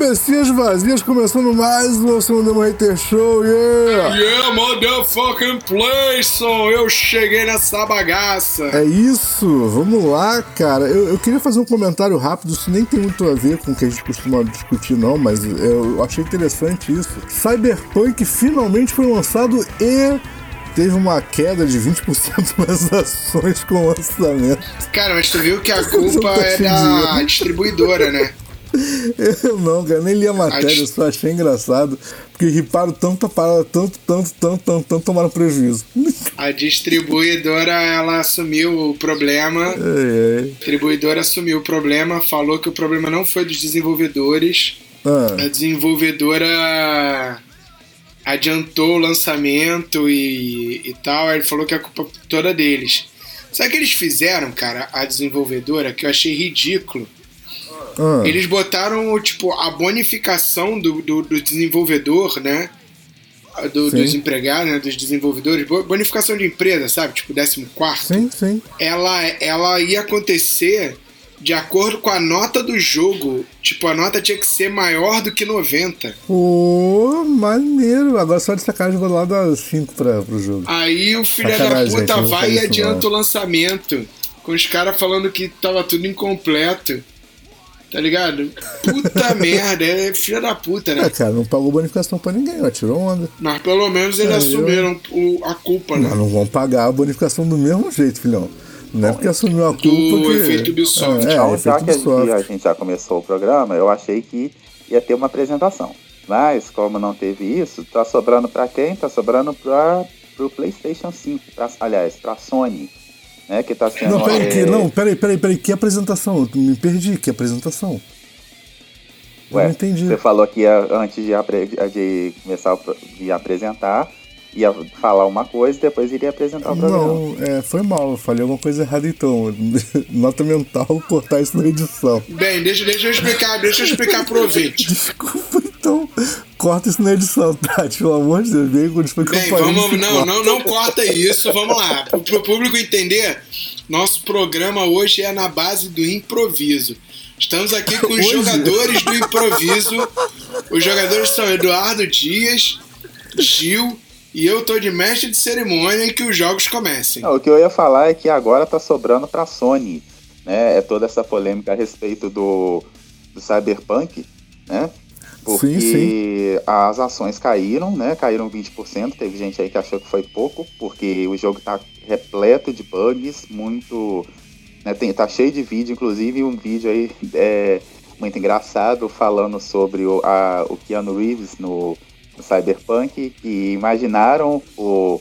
Cabecinhas vazias, começando mais um Segundo Demo Hater Show, yeah! Yeah, motherfucking Playson! Eu cheguei nessa bagaça! É isso, vamos lá, cara. Eu, eu, queria fazer um comentário rápido, isso nem tem muito a ver com o que a gente costuma discutir, não, mas eu achei interessante isso. Cyberpunk finalmente foi lançado e teve uma queda de 20% nas ações com o lançamento. Cara, mas tu viu que a culpa é da distribuidora, né? Eu não, cara, nem li a matéria, a só achei engraçado. Porque riparam tanto, parada, tanto, tanto, tanto, tanto, tanto, tomaram prejuízo. A distribuidora, ela assumiu o problema. É, é. A distribuidora assumiu o problema, falou que o problema não foi dos desenvolvedores. Ah. A desenvolvedora adiantou o lançamento e, e tal. Ele falou que a culpa toda deles. Sabe o que eles fizeram, cara, a desenvolvedora, que eu achei ridículo? Ah. Eles botaram, tipo, a bonificação do, do, do desenvolvedor, né? Do, dos empregados, né, dos desenvolvedores, bonificação de empresa, sabe? Tipo, 14. Sim, sim. Ela, ela ia acontecer de acordo com a nota do jogo. Tipo, a nota tinha que ser maior do que 90. Pô, oh, maneiro. Agora só de sacanagem vou lá dar 5 pra, pro jogo. Aí o filho da puta gente, vai e adianta o lançamento. Com os caras falando que tava tudo incompleto. Tá ligado? Puta merda, é filha da puta, né? É, cara, não pagou bonificação pra ninguém, ó, tirou onda. Mas pelo menos eles é, assumiram eu... a culpa, né? Mas não vão pagar a bonificação do mesmo jeito, filhão. Não é porque assumiu a culpa. Do que... efeito Ubisoft. É, então, já que Ubisoft. a gente já começou o programa, eu achei que ia ter uma apresentação. Mas, como não teve isso, tá sobrando pra quem? Tá sobrando pra, pro PlayStation 5. Pra, aliás, pra Sony né? Que tá sendo. Não, peraí, que, não, peraí, peraí, peraí, que apresentação? Eu me perdi, que apresentação? Ué, não entendi. Você falou que ia, antes de, de começar de apresentar, ia falar uma coisa e depois iria apresentar o programa. Não, é, foi mal, eu falei alguma coisa errada então. Nota mental, cortar isso na edição. Bem, deixa, deixa eu explicar, deixa eu explicar pro ouvinte. Desculpa, então. Corta isso na edição, Tati, pelo amor de Deus. Bem, quando foi Bem, vamos, não, não, não corta isso, vamos lá. Pro, pro público entender, nosso programa hoje é na base do improviso. Estamos aqui com os jogadores do improviso. Os jogadores são Eduardo Dias, Gil e eu tô de mestre de cerimônia e que os jogos comecem. Não, o que eu ia falar é que agora tá sobrando pra Sony. Né? É toda essa polêmica a respeito do, do Cyberpunk, né? Porque sim, sim. as ações caíram, né? Caíram 20%. Teve gente aí que achou que foi pouco, porque o jogo tá repleto de bugs, muito. Né, tem, tá cheio de vídeo, inclusive um vídeo aí é, muito engraçado falando sobre o, a, o Keanu Reeves no, no Cyberpunk, que imaginaram o,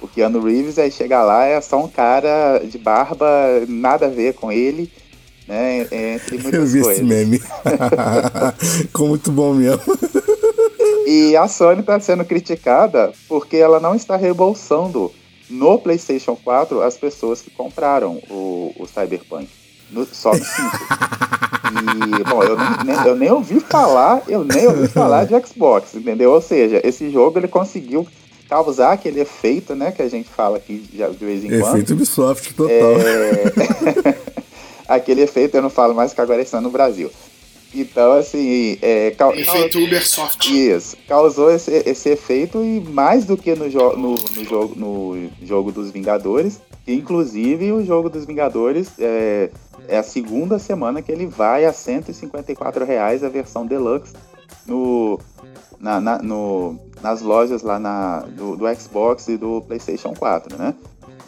o Keanu Reeves, aí chega lá, é só um cara de barba, nada a ver com ele né? Entre muitas Eu vi coisas. esse meme. Ficou muito bom mesmo. E a Sony está sendo criticada porque ela não está reembolsando no PlayStation 4 as pessoas que compraram o, o Cyberpunk. No, só no 5. E, bom, eu nem, eu nem ouvi falar, eu nem ouvi falar de Xbox, entendeu? Ou seja, esse jogo ele conseguiu causar aquele efeito, né, que a gente fala aqui de, de vez em quando. Efeito Ubisoft total. É... aquele efeito, eu não falo mais que agora está no Brasil. Então, assim. É, efeito Ubersoft. Isso. Causou esse, esse efeito e mais do que no, jo no, no, jogo, no jogo dos Vingadores. Inclusive, o jogo dos Vingadores é, é a segunda semana que ele vai a 154 reais a versão deluxe no, na, na, no, nas lojas lá na, do, do Xbox e do PlayStation 4, né?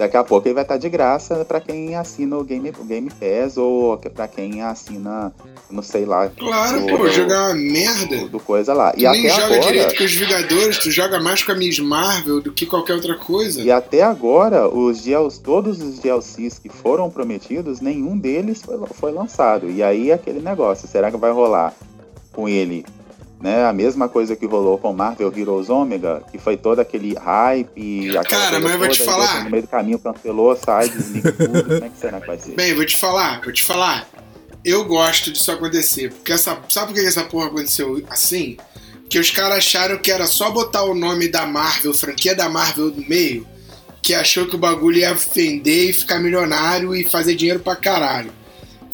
Daqui a pouco ele vai estar de graça para quem assina o Game, o Game Pass ou para quem assina, não sei lá. Claro, do, pô, jogar uma merda. Do, do, coisa lá. E tu nem joga agora, direito com os Vingadores, tu joga mais com a Miss Marvel do que qualquer outra coisa. E até agora, os DLC, todos os DLCs que foram prometidos, nenhum deles foi, foi lançado. E aí aquele negócio, será que vai rolar com ele né? A mesma coisa que rolou com Marvel Heroes Omega, que foi todo aquele hype. Cara, mas eu vou te falar. No meio do caminho cancelou, sai, desliga tudo. Como é que será que vai ser? Bem, vou te falar, vou te falar. Eu gosto disso acontecer. Porque essa. Sabe por que essa porra aconteceu assim? que os caras acharam que era só botar o nome da Marvel, franquia da Marvel no meio, que achou que o bagulho ia vender e ficar milionário e fazer dinheiro pra caralho.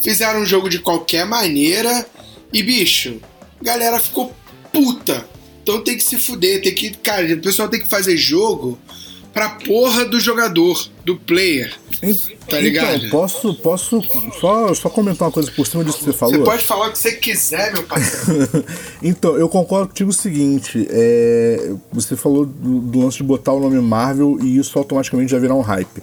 Fizeram um jogo de qualquer maneira e, bicho, galera ficou puta. Então tem que se fuder, tem que. Cara, o pessoal tem que fazer jogo pra porra do jogador, do player. Tá ligado? Então, posso, posso só, só comentar uma coisa por cima disso que você falou? Você pode falar o que você quiser, meu parceiro. então, eu concordo contigo o seguinte: é, você falou do, do, lance de botar o nome Marvel e isso automaticamente já virar um hype.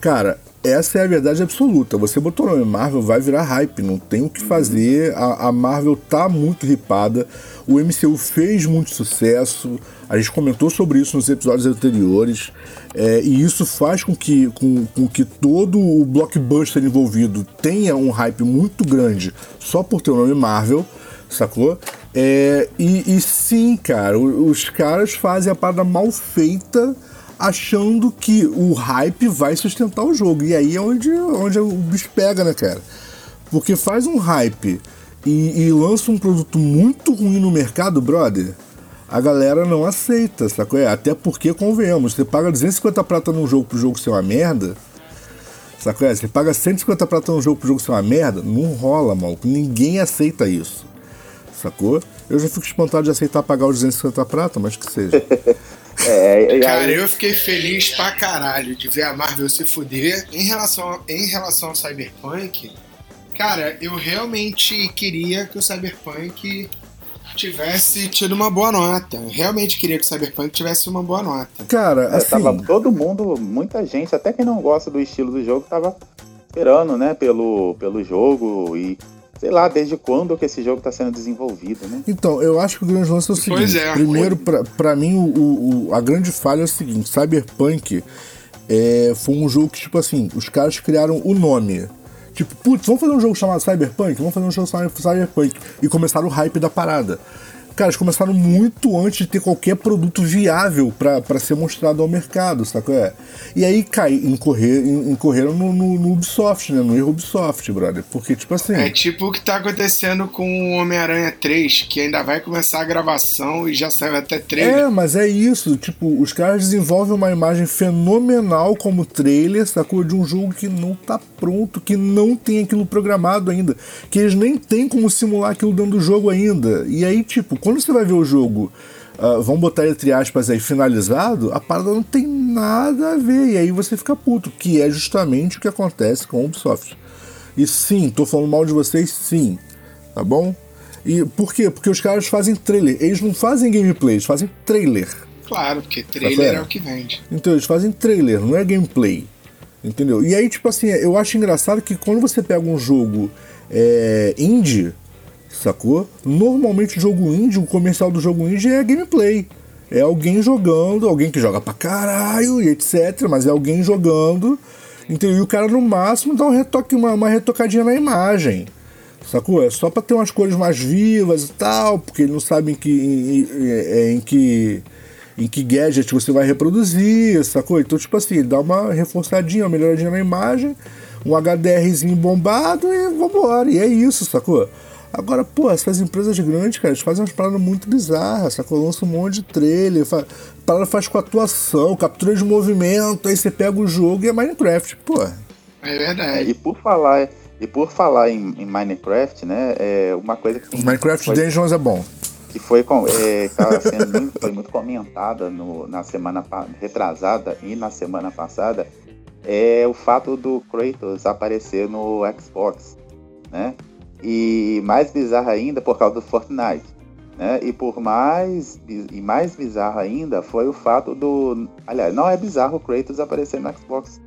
Cara, essa é a verdade absoluta. Você botou o nome Marvel, vai virar hype, não tem o que fazer. A, a Marvel tá muito ripada. O MCU fez muito sucesso. A gente comentou sobre isso nos episódios anteriores. É, e isso faz com que, com, com que todo o blockbuster envolvido tenha um hype muito grande só por ter o nome Marvel, sacou? É, e, e, sim, cara, os caras fazem a parada mal feita achando que o hype vai sustentar o jogo. E aí é onde, onde o bicho pega, né, cara? Porque faz um hype e, e lança um produto muito ruim no mercado, brother a galera não aceita, sacou? É, até porque, convenhamos, você paga 250 prata num jogo pro jogo ser uma merda, sacou? É, você paga 150 prata num jogo pro jogo ser uma merda, não rola, maluco. Ninguém aceita isso, sacou? Eu já fico espantado de aceitar pagar os 250 prata, mas que seja. É, Cara, eu fiquei feliz pra caralho de ver a Marvel se fuder. Em relação, em relação ao Cyberpunk, cara, eu realmente queria que o Cyberpunk tivesse tido uma boa nota. Realmente queria que o Cyberpunk tivesse uma boa nota. Cara, é, assim... Tava todo mundo, muita gente, até quem não gosta do estilo do jogo, tava esperando, né, pelo, pelo jogo e sei lá, desde quando que esse jogo está sendo desenvolvido, né? Então, eu acho que o grande lance é o seguinte. É, primeiro, para mim, o, o, a grande falha é o seguinte: Cyberpunk é, foi um jogo que, tipo assim, os caras criaram o nome. Tipo, putz, vamos fazer um jogo chamado Cyberpunk? Vamos fazer um jogo chamado Cyberpunk. E começaram o hype da parada. Cara, eles começaram muito antes de ter qualquer produto viável para ser mostrado ao mercado, sabe? É? E aí cai, incorrer, incorreram no, no, no, Ubisoft, né? No erro Ubisoft, brother. Porque, tipo assim. É tipo o que tá acontecendo com o Homem-Aranha 3, que ainda vai começar a gravação e já saiu até trailer. É, mas é isso. Tipo, os caras desenvolvem uma imagem fenomenal como trailer, sacou? De um jogo que não tá pronto, que não tem aquilo programado ainda. Que eles nem tem como simular aquilo dentro do jogo ainda. E aí, tipo, quando você vai ver o jogo, uh, vamos botar entre aspas aí, finalizado, a parada não tem nada a ver. E aí você fica puto, que é justamente o que acontece com o Ubisoft. E sim, tô falando mal de vocês, sim. Tá bom? E por quê? Porque os caras fazem trailer. Eles não fazem gameplay, eles fazem trailer. Claro, porque trailer tá é o que vende. Então, eles fazem trailer, não é gameplay. Entendeu? E aí, tipo assim, eu acho engraçado que quando você pega um jogo é, indie, sacou? Normalmente o jogo indie, o comercial do jogo indie é gameplay. É alguém jogando, alguém que joga pra caralho e etc. Mas é alguém jogando. Então, e o cara no máximo dá um retoque, uma, uma retocadinha na imagem. Sacou? É só pra ter umas cores mais vivas e tal, porque ele não sabe em que, em, em, é, em que, em que gadget você vai reproduzir, sacou? Então, tipo assim, dá uma reforçadinha, uma melhoradinha na imagem, um HDRzinho bombado e vambora. E é isso, sacou? Agora, pô, essas empresas grandes, cara, eles fazem umas paradas muito bizarras, sacou? Lançam um monte de trailer, fa... parada faz com atuação, captura de movimento, aí você pega o jogo e é Minecraft, pô. É verdade. É, e por falar, e por falar em, em Minecraft, né, é uma coisa que... Minecraft foi, Dungeons é bom. Que foi, é, sendo muito, foi muito comentada no, na semana retrasada e na semana passada, é o fato do Kratos aparecer no Xbox, né? E mais bizarro ainda por causa do Fortnite. Né? E por mais e mais bizarro ainda foi o fato do. Aliás, não é bizarro o Kratos aparecer no Xbox.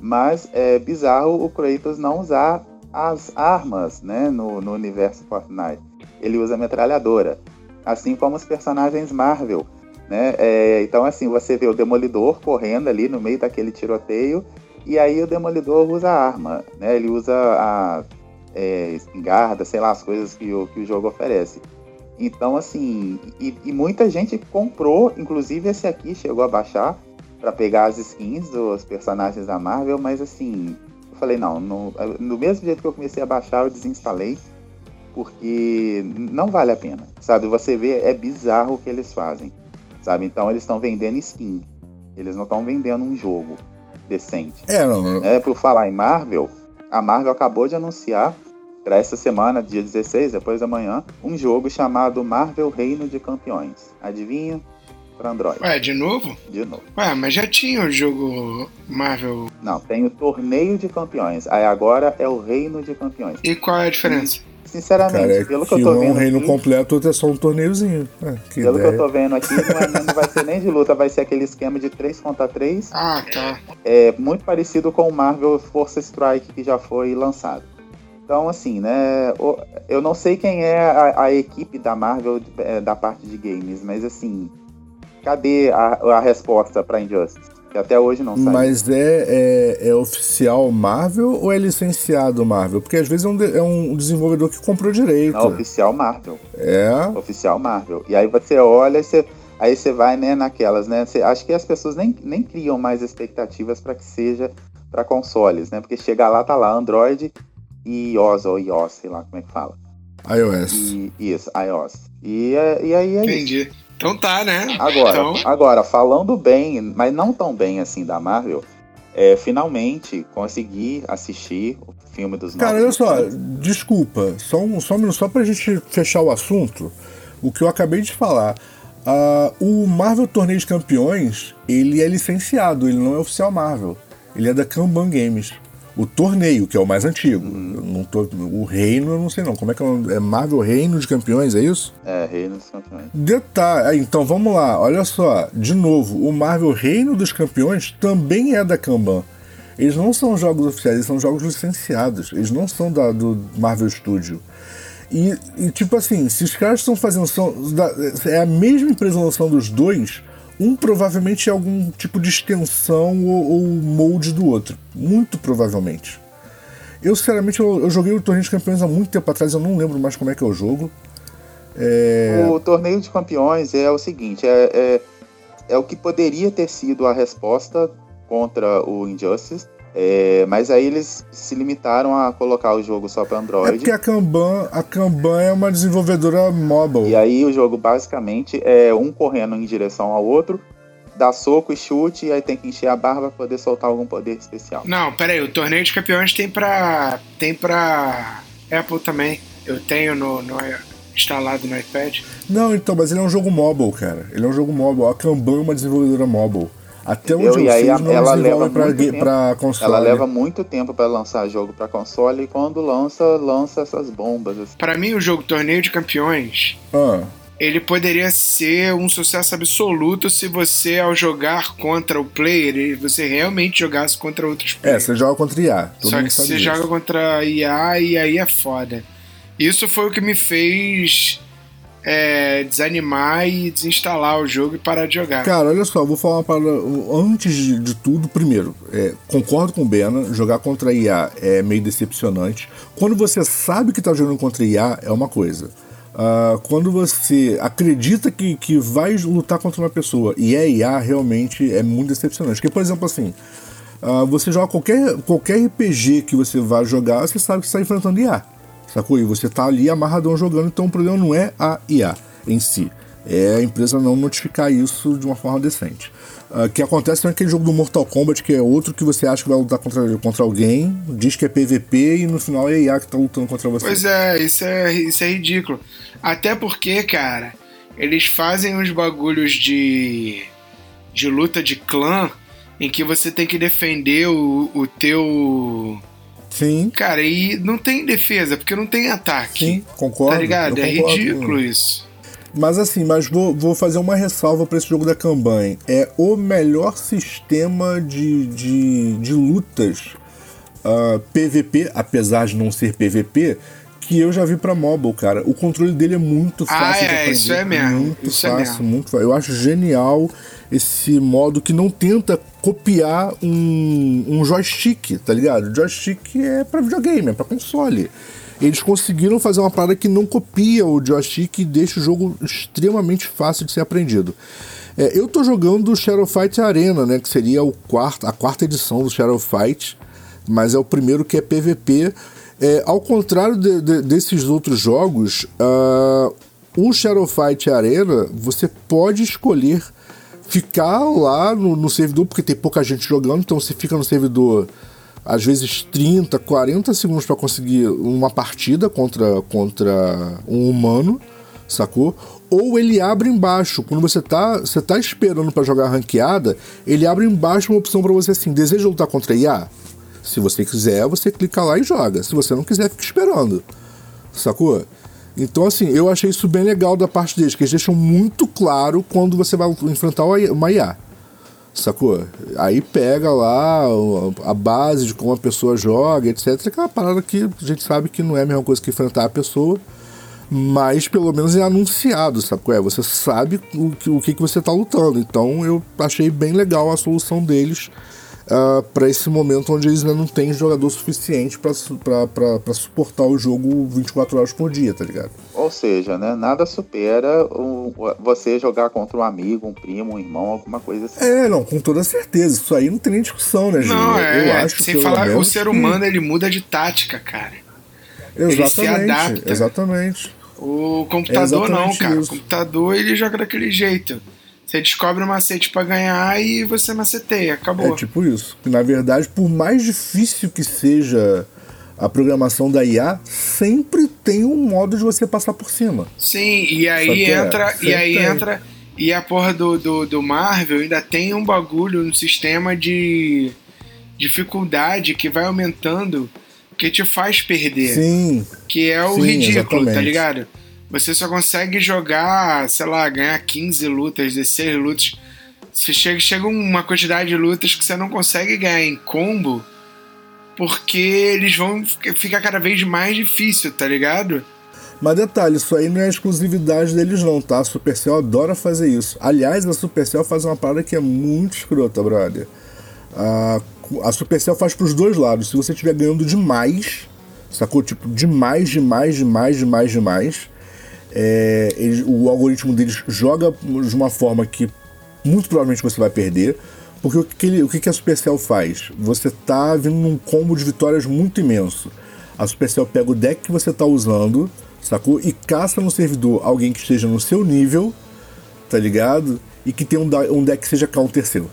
Mas é bizarro o Kratos não usar as armas né, no, no universo Fortnite. Ele usa metralhadora. Assim como os personagens Marvel. Né? É, então, assim, você vê o Demolidor correndo ali no meio daquele tiroteio. E aí o Demolidor usa a arma. Né? Ele usa a é, espingarda, sei lá, as coisas que o, que o jogo oferece. Então, assim, e, e, muita gente comprou, inclusive esse aqui chegou a baixar para pegar as skins dos personagens da Marvel, mas assim, eu falei, não, no, no mesmo jeito que eu comecei a baixar, eu desinstalei, porque não vale a pena, sabe? Você vê, é bizarro o que eles fazem, sabe? Então eles estão vendendo skin, eles não estão vendendo um jogo decente. É, não. É, por falar em Marvel, a Marvel acabou de anunciar para essa semana, dia 16, depois da manhã, um jogo chamado Marvel Reino de Campeões. Adivinha? Para Android. Ué, de novo? De novo. Ué, mas já tinha o jogo Marvel. Não, tem o Torneio de Campeões. Aí agora é o Reino de Campeões. E qual é a diferença? Sinceramente, Cara, é pelo que eu tô vendo. Um reino aqui, completo, outro é só um torneiozinho. É, que pelo ideia. que eu tô vendo aqui, não, é- não vai ser nem de luta, vai ser aquele esquema de 3 contra 3. Ah, tá. É muito parecido com o Marvel Force Strike que já foi lançado. Então, assim, né? Eu não sei quem é a, a equipe da Marvel é, da parte de games, mas assim, cadê a, a resposta pra Injustice? Até hoje não saiu. Mas é, é, é oficial Marvel ou é licenciado Marvel? Porque às vezes é um, é um desenvolvedor que comprou direito. Não, oficial Marvel. É. Oficial Marvel. E aí você olha e você. Aí você vai, né, naquelas, né? Você, acho que as pessoas nem, nem criam mais expectativas para que seja para consoles, né? Porque chegar lá, tá lá, Android e iOS, ou iOS, sei lá como é que fala. iOS. E, isso, iOS. E, é- e aí é isso. Então tá, né? Agora, Então, agora, falando bem, mas não tão bem assim da Marvel, é, finalmente consegui assistir o filme dos Cara, olha só, desculpa, só um, só um minuto, só pra gente fechar o assunto, o que eu acabei de falar. ah, o Marvel Torneio de Campeões, ele é licenciado, ele não é oficial Marvel. Ele é da Kanban Games. O torneio, que é o mais antigo. Eu não tô, o reino, eu não sei não. Como é que é o? É Marvel Reino de Campeões, é isso? É, Reino dos Campeões. Detalhe, ah, então vamos lá, olha só, de novo, o Marvel Reino dos Campeões também é da Kanban. Eles não são jogos oficiais, eles são jogos licenciados, eles não são da, do Marvel Studio. E, e, tipo assim, se os caras estão fazendo. São, da- é a mesma empresa lançando os dois, um provavelmente é algum tipo de extensão ou, ou molde do outro. Muito provavelmente. Eu, sinceramente, eu, eu joguei o Torneio de Campeões há muito tempo atrás, eu não lembro mais como é que é o jogo. É, O torneio de campeões é o seguinte, é, é, é o que poderia ter sido a resposta contra o Injustice, é, mas aí eles se limitaram a colocar o jogo só para É Android. porque a Kanban, a Kanban é uma desenvolvedora mobile. E aí o jogo basicamente é um correndo em direção ao outro, dá soco e chute, e aí tem que encher a barba para poder soltar algum poder especial. Não, peraí, o torneio de campeões tem pra. tem pra. Apple também. Eu tenho no, no- instalado no iPad. Não, então, mas ele é um jogo mobile, cara. Ele é um jogo mobile. A Kanban é uma desenvolvedora mobile. Até onde eu aí sei, a- eles não ela leva pra console. Ela leva muito tempo para lançar jogo para console e quando lança, lança essas bombas. assim. Pra mim, o jogo Torneio de Campeões. Ah, Ele poderia ser um sucesso absoluto se você, ao jogar contra o player, você realmente jogasse contra outros é, players. você joga contra IA. Todo Só mundo que sabe você disso. joga contra IA e aí é foda. Isso foi o que me fez é, desanimar e desinstalar o jogo e parar de jogar. Cara, olha só, vou falar uma parada. Antes de, de tudo, primeiro, é, concordo com o Bena, jogar contra IA é meio decepcionante. Quando você sabe que tá jogando contra IA, é uma coisa. Ah, quando você acredita que, que vai lutar contra uma pessoa e é IA, realmente é muito decepcionante. Porque, por exemplo, assim, ah, você joga qualquer, qualquer RPG que você vai jogar, você sabe que você está enfrentando IA. Sacou? E você tá ali amarradão jogando, então o problema não é a IA em si. É a empresa não notificar isso de uma forma decente. O que acontece naquele jogo do Mortal Kombat, que é outro que você acha que vai lutar contra, contra alguém, diz que é PVP e no final é a IA que tá lutando contra você. Pois é, isso é, isso é ridículo. Até porque, cara, eles fazem uns bagulhos de, de luta de clã em que você tem que defender o, o teu. Sim, Cara, e não tem defesa, porque não tem ataque. sim, concordo. Tá ligado? É concordo. ridículo isso. Mas assim, mas vou, vou fazer uma ressalva para esse jogo da Kanban. É o melhor sistema de, de, de lutas ah, PVP, apesar de não ser PVP, que eu já vi pra mobile, cara. O controle dele é muito Ah, fácil de é, aprender. isso é mesmo, Muito isso é fácil, mesmo. muito fácil. Eu acho genial esse modo que não tenta copiar um, um joystick, tá ligado? joystick é pra videogame, é pra console. Eles conseguiram fazer uma parada que não copia o joystick e deixa o jogo extremamente fácil de ser aprendido. É, eu tô jogando Shadow Fight Arena, né? Que seria o quarto, a quarta edição do Shadow Fight, mas é o primeiro que é PVP. É, ao contrário de, de, desses outros jogos, uh, o Shadow Fight Arena você pode escolher ficar lá no, no, servidor, porque tem pouca gente jogando, então você fica no servidor às vezes 30, 40 segundos para conseguir uma partida contra, contra um humano, sacou? Ou ele abre embaixo, quando você tá, você tá esperando para jogar ranqueada, ele abre embaixo uma opção para você assim, deseja lutar contra IA? Se você quiser, você clica lá e joga. Se você não quiser, fica esperando. Sacou? Então, assim, eu achei isso bem legal da parte deles, que eles deixam muito claro quando você vai enfrentar uma IA. Sacou? Aí pega lá a base de como a pessoa joga, etc. Aquela parada que a gente sabe que não é a mesma coisa que enfrentar a pessoa, mas pelo menos é anunciado, sabe? É, você sabe o que, o que, que você está lutando. Então eu achei bem legal a solução deles uh, para esse momento onde eles ainda não têm jogador suficiente para suportar o jogo 24 horas por dia, tá ligado? Ou seja, né, nada supera o, você jogar contra um amigo, um primo, um irmão, alguma coisa assim. É, não, com toda certeza. Isso aí não tem nem discussão, né, gente? Não, é, Eu acho sem falar que o ser humano ele muda de tática, cara. Exatamente, exatamente. O computador é não, cara. Isso. O computador ele joga daquele jeito. Você descobre o macete para ganhar e você maceteia, acabou. É tipo isso. Na verdade, por mais difícil que seja a programação da IA, sempre tem um modo de você passar por cima. Sim, e aí é, entra. É, e aí tem. entra. E a porra do, do, do Marvel ainda tem um bagulho no sistema de dificuldade que vai aumentando que te faz perder. Sim. Que é o sim, ridículo, tá exatamente. tá ligado? Você só consegue jogar, sei lá, ganhar 15 lutas, 16 lutas. Você chega, chega uma quantidade de lutas que você não consegue ganhar em combo porque eles vão ficar cada vez mais difícil, tá ligado? Mas detalhe, isso aí não é exclusividade deles não, tá? A Supercell adora fazer isso. Aliás, a Supercell faz uma parada que é muito escrota, brother. A, a Supercell faz pros dois lados. Se você estiver ganhando demais, sacou? Tipo, demais, demais, demais, demais, demais é, ele, o algoritmo deles joga de uma forma que muito provavelmente você vai perder. Porque o que, ele, o que a Supercell faz? Você tá vindo num combo de vitórias muito imenso. A Supercell pega o deck que você tá usando, sacou? E caça no servidor alguém que esteja no seu nível, tá ligado? E que tem um, um deck que seja counter seu.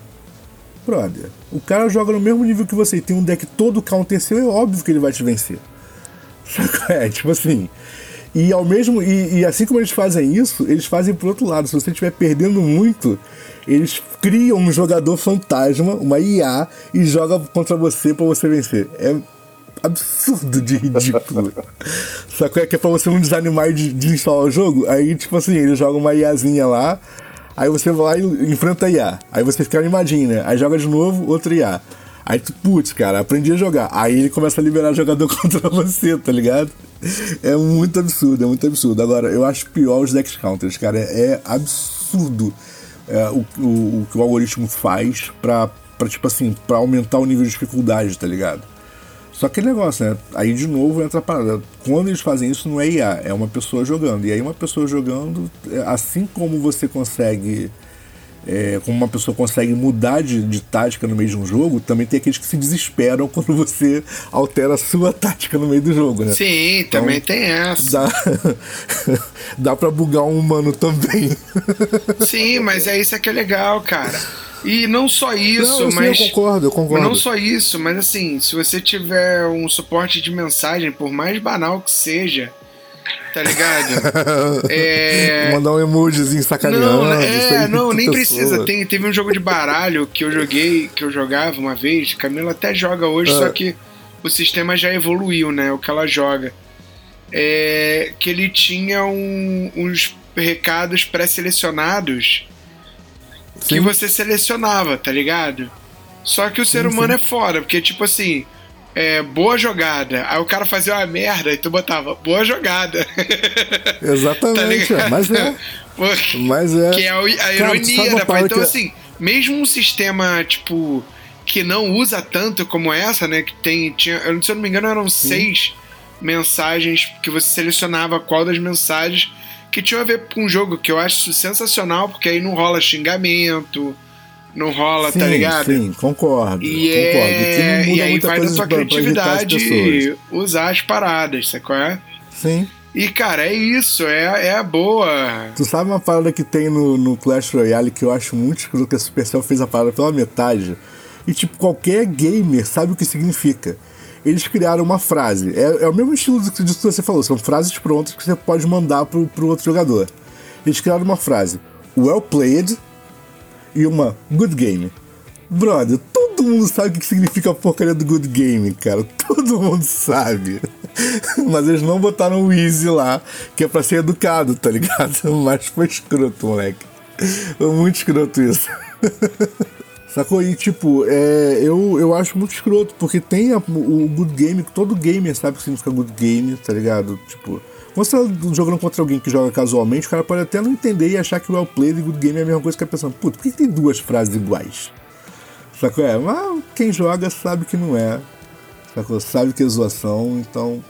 Brother, o cara joga no mesmo nível que você e tem um deck todo counter seu, é óbvio que ele vai te vencer. Sacou? É, tipo assim. E ao mesmo e, e, assim como eles fazem isso, eles fazem pro outro lado. Se você estiver perdendo muito, eles criam um jogador fantasma, uma IA, e joga contra você para você vencer. É absurdo de ridículo. Sacou? É que é pra você não desanimar de, de instalar o jogo. Aí, tipo assim, eles jogam uma IAzinha lá, aí você vai lá e enfrenta a IA. Aí você fica animadinho, né? Aí joga de novo, outra IA. Aí tu, putz, cara, aprendi a jogar. Aí ele começa a liberar jogador contra você, tá ligado? É muito absurdo, é muito absurdo. Agora, eu acho pior os Dex Counters, cara. É, absurdo é, o, o, o, que o algoritmo faz pra, pra, tipo assim, pra aumentar o nível de dificuldade, tá ligado? Só que negócio, né? Aí de novo entra a parada. Quando eles fazem isso, não é IA, é uma pessoa jogando. E aí, uma pessoa jogando, é, assim como você consegue é, como uma pessoa consegue mudar de, de, tática no meio de um jogo, também tem aqueles que se desesperam quando você altera a sua tática no meio do jogo, né? Sim, então, também tem essa. Dá, dá pra bugar um humano também. Sim, mas é isso que é legal, cara. E não só isso, não, mas. Eu concordo, eu concordo. Não só isso, mas assim, se você tiver um suporte de mensagem, por mais banal que seja, tá ligado? é... Mandar um emojizinho sacaneando. Não, é, não nem pessoa. precisa. Tem, teve um jogo de baralho que eu joguei, que eu jogava uma vez, Camila até joga hoje, só que o sistema já evoluiu, né? O que ela joga. É, que ele tinha um, uns recados pré-selecionados que você selecionava, tá ligado? Só que o ser sim, humano sim. é fora, porque tipo assim, é, boa jogada. Aí o cara fazia uma merda e tu botava boa jogada. Exatamente, tá mas é. mas é. Que é a, ironia da parte. Então, assim, mesmo um sistema, tipo, que não usa tanto como essa, né? Que tem. Tinha, se eu não me engano, eram Sim. seis mensagens que você selecionava qual das mensagens que tinha a ver com o jogo, que eu acho sensacional, porque aí não rola xingamento não rola, sim, tá ligado? Sim, concordo. E, concordo. É... e aí vai da sua criatividade pra usar as paradas, sacou? É? Sim. E, cara, é isso, é, é a boa. Tu sabe uma parada que tem no, no Clash Royale que eu acho muito escuro que a Supercell fez a parada pela metade? E, tipo, qualquer gamer sabe o que significa. Eles criaram uma frase. É, é o mesmo estilo disso que você falou. São frases prontas que você pode mandar pro, pro outro jogador. Eles criaram uma frase. Well played e uma good game. Brother, todo mundo sabe o que significa a porcaria do good game, cara. Todo mundo sabe. Mas eles não botaram o easy lá, que é pra ser educado, tá ligado? Mas foi escroto, moleque. Foi muito escroto isso. Sacou? E tipo, é, eu, eu acho muito escroto, porque tem a, o good game, todo gamer sabe o que significa good game, tá ligado? Tipo, quando você tá jogando contra alguém que joga casualmente, o cara pode até não entender e achar que o well played e good game é a mesma coisa que a pessoa. Puta, por que tem duas frases iguais? Sacou? É, mas quem joga sabe que não é. Sacou? Sabe que é zoação, então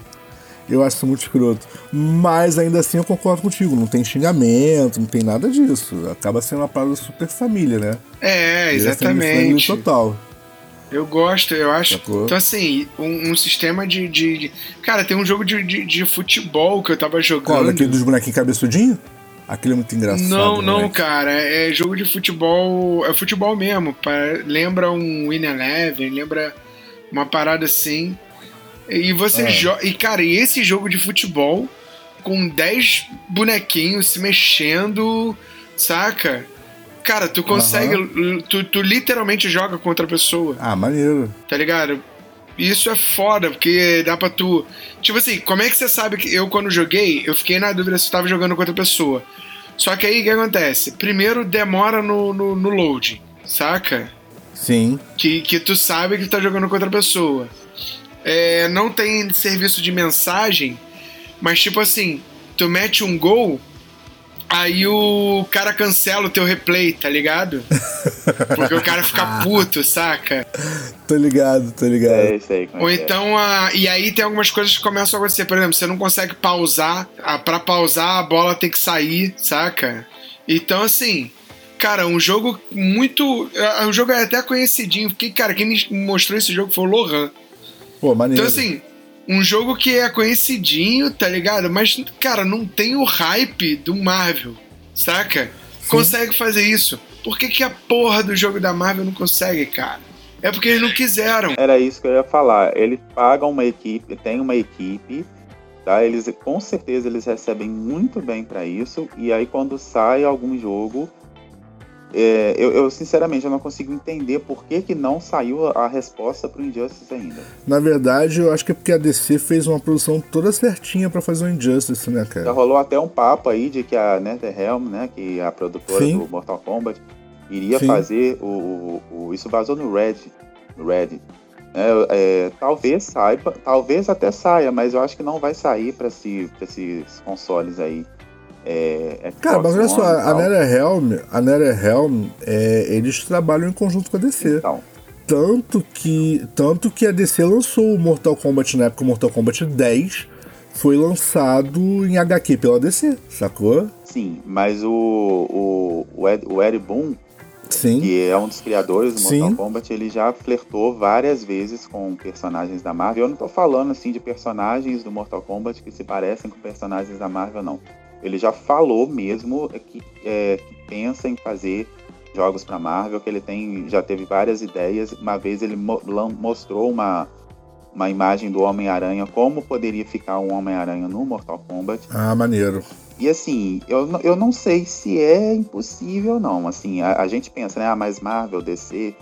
eu acho isso muito escroto. Mas ainda assim eu concordo contigo, não tem xingamento, não tem nada disso. Acaba sendo uma parada super família, né? É, exatamente. total. Eu gosto, eu acho. Sacou? Então, assim, um, um sistema de, de, de, Cara, tem um jogo de, de, de, futebol que eu tava jogando. Qual? Aquele dos bonequinhos cabeçudinho? Aquele é muito engraçado. Não, não, moleque. cara. É jogo de futebol. É futebol mesmo. Lembra um Win Eleven, lembra uma parada assim. E você ah. joga. E, cara, e esse jogo de futebol com 10 bonequinhos se mexendo, saca? Cara, tu consegue. Uhum. Tu, tu literalmente joga contra a pessoa. Ah, maneiro. Tá ligado? Isso é foda, porque dá pra tu. Tipo assim, como é que você sabe que eu, quando joguei, eu fiquei na dúvida se eu tava jogando com outra pessoa. Só que aí o que acontece? Primeiro demora no, no, no load, saca? Sim. Que, que tu sabe que tu tá jogando com outra pessoa. É, não tem serviço de mensagem, mas tipo assim, tu mete um gol, aí o cara cancela o teu replay, tá ligado? Porque o cara fica puto, saca? Tô ligado, tô ligado. É, isso aí, Ou é. então, a, e aí tem algumas coisas que começam a acontecer. Por exemplo, você não consegue pausar, a, pra pausar a bola tem que sair, saca? Então, assim, cara, um jogo muito. O jogo é até conhecidinho, porque, cara, quem me mostrou esse jogo foi o Lohan. Pô, maneiro. Então, assim, um jogo que é conhecidinho, tá ligado? Mas, cara, não tem o hype do Marvel, saca? Sim. Consegue fazer isso. Por que, que a porra do jogo da Marvel não consegue, cara? É porque eles não quiseram. Era isso que eu ia falar. Eles pagam uma equipe, tem uma equipe, tá? Eles com certeza eles recebem muito bem para isso. E aí quando sai algum jogo, é, eu, eu, sinceramente eu não consigo entender por que, que não saiu a resposta pro Injustice ainda. Na verdade, eu acho que é porque a DC fez uma produção toda certinha para fazer o Injustice, né, cara? Já rolou até um papo aí de que a NetherRealm, né, que é a produtora Sim. do Mortal Kombat, iria Sim. fazer o, o, o, Isso vazou no Red. No Red. É, é, talvez saiba, talvez até saia, mas eu acho que não vai sair para esse, esses consoles aí. É, é Cara, mas olha só, a NetherRealm, a NetherRealm é, eles trabalham em conjunto com a DC. Então. Tanto que, tanto que a DC lançou o Mortal Kombat na época, o Mortal Kombat 10 foi lançado em HQ pela DC, sacou? Sim, mas o, o, o, Ed, o Ed Boon, Sim. que é um dos criadores do Mortal Sim. Kombat, ele já flertou várias vezes com personagens da Marvel. Eu não tô falando assim de personagens do Mortal Kombat que se parecem com personagens da Marvel, não. Ele já falou mesmo que, é, que pensa em fazer jogos para Marvel, que ele tem, já teve várias ideias. Uma vez ele mo mostrou uma, uma imagem do Homem-Aranha, como poderia ficar um Homem-Aranha no Mortal Kombat. Ah, maneiro. E assim, eu, eu não sei se é impossível ou não. Assim, a, a gente pensa, né? Ah, mas Marvel, DC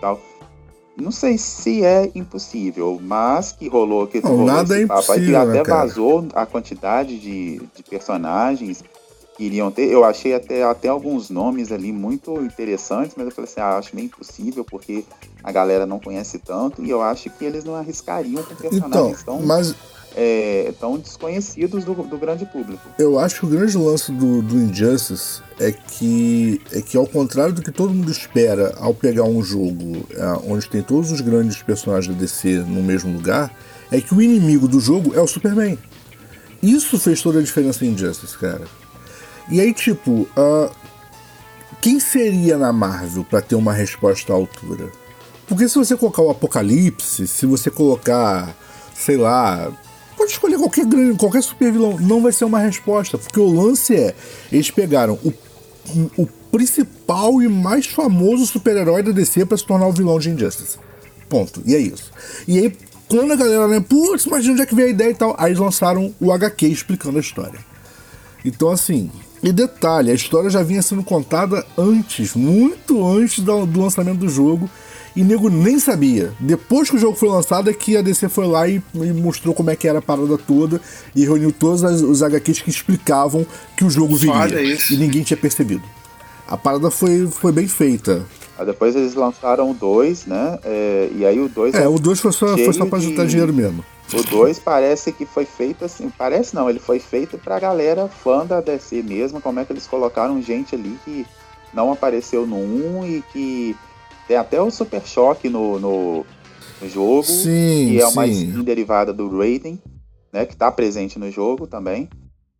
tal. Não sei se é impossível, mas que rolou que não, nada é impossível, que até né, vazou a quantidade de, de personagens que iriam ter. Eu achei até, até alguns nomes ali muito interessantes, mas eu falei assim, ah, acho meio impossível porque a galera não conhece tanto e eu acho que eles não arriscariam com personagens então, tão, mas é, tão desconhecidos do, do, grande público. Eu acho que o grande lance do, do Injustice é que, é que, ao contrário do que todo mundo espera ao pegar um jogo é, onde tem todos os grandes personagens da DC no mesmo lugar, é que o inimigo do jogo é o Superman. Isso fez toda a diferença em Injustice, cara. E aí, tipo, uh, quem seria na Marvel para ter uma resposta à altura? Porque se você colocar o Apocalipse, se você colocar, sei lá, pode escolher qualquer grande, qualquer super vilão, não vai ser uma resposta, porque o lance é, eles pegaram o, o principal e mais famoso super-herói da DC para se tornar o vilão de Injustice. Ponto. E é isso. E aí, quando a galera, né, putz, imagina onde é que veio a ideia e tal, aí eles lançaram o HQ explicando a história. Então, assim, e detalhe, a história já vinha sendo contada antes, muito antes do, do lançamento do jogo, e nego nem sabia. Depois que o jogo foi lançado é que a DC foi lá e, e mostrou como é que era a parada toda e reuniu todos as, os HQs que explicavam que o jogo viria. E ninguém tinha percebido. A parada foi, foi bem feita. depois eles lançaram o 2, né? É, e aí o 2. É, o 2 foi só, foi só pra juntar de... dinheiro mesmo. O 2 parece que foi feito assim. Parece não, ele foi feito pra galera fã da DC mesmo. Como é que eles colocaram gente ali que não apareceu no 1 um e que tem até o Super Choque no, no, no jogo. Sim, que é uma skin derivada do Raiden, né? Que tá presente no jogo também.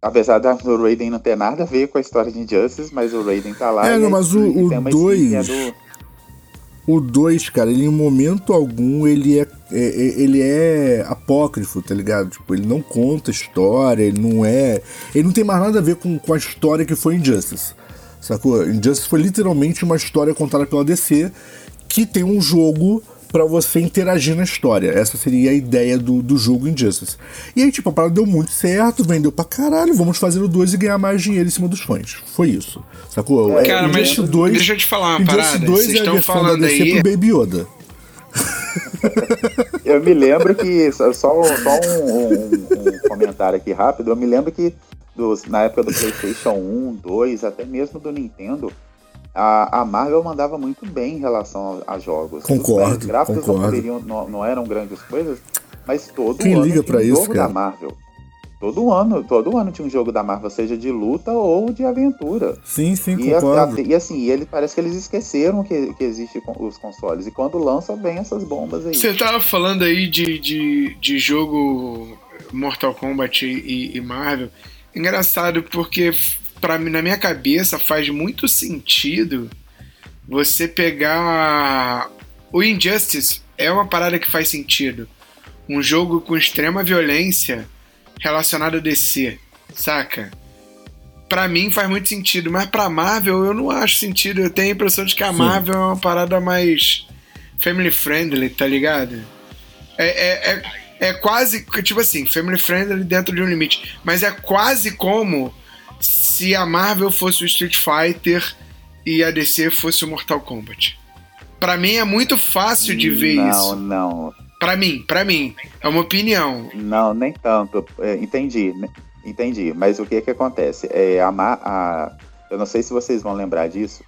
Apesar do Raiden não ter nada a ver com a história de Injustice, mas o Raiden tá lá. É, não, mas o 2. É do... O 2, cara, ele em momento algum ele é, é, é, ele é apócrifo, tá ligado? Tipo, ele não conta história, ele não é. Ele não tem mais nada a ver com, com a história que foi Injustice. Sacou? Injustice foi literalmente uma história contada pela DC que tem um jogo para você interagir na história. Essa seria a ideia do, do jogo Injustice. E aí, tipo, a parada deu muito certo, vendeu pra caralho, vamos fazer o 2 e ganhar mais dinheiro em cima dos fãs. Foi isso. Sacou? É, Cara, mas 2, deixa eu te falar uma Injustice parada. 2 Vocês é a versão da DC aí... pro Baby Yoda. eu me lembro que, só, só um, um, um, comentário aqui rápido, eu me lembro que dos, na época do PlayStation 1, 2, até mesmo do Nintendo, a, a Marvel mandava muito bem em relação a, a jogos. Concordo. Os gráficos concordo. Não, poderiam, não, não, eram grandes coisas, mas todo Quem ano liga pra um isso, jogo cara? da Marvel. Todo ano, todo ano tinha um jogo da Marvel, seja de luta ou de aventura. Sim, sim, e, concordo. A, e assim, ele parece que eles esqueceram que, que existe os consoles. E quando lança, vem essas bombas aí. Você tava falando aí de, de, de jogo Mortal Kombat e, e Marvel. Engraçado, porque mim, na minha cabeça, faz muito sentido você pegar. O Injustice é uma parada que faz sentido. Um jogo com extrema violência relacionado a DC, saca? Pra mim faz muito sentido, mas pra Marvel eu não acho sentido. Eu tenho a impressão de que a Sim. Marvel é uma parada mais family friendly, tá ligado? É, é, é, é quase, tipo assim, family friendly dentro de um limite. Mas é quase como se a Marvel fosse o Street Fighter e a DC fosse o Mortal Kombat. Para mim é muito fácil de ver não, isso. Não, não. Para mim, para mim, é uma opinião. Não, nem tanto. É, entendi, né? entendi. Mas o que que acontece? É a, a eu não sei se vocês vão lembrar disso.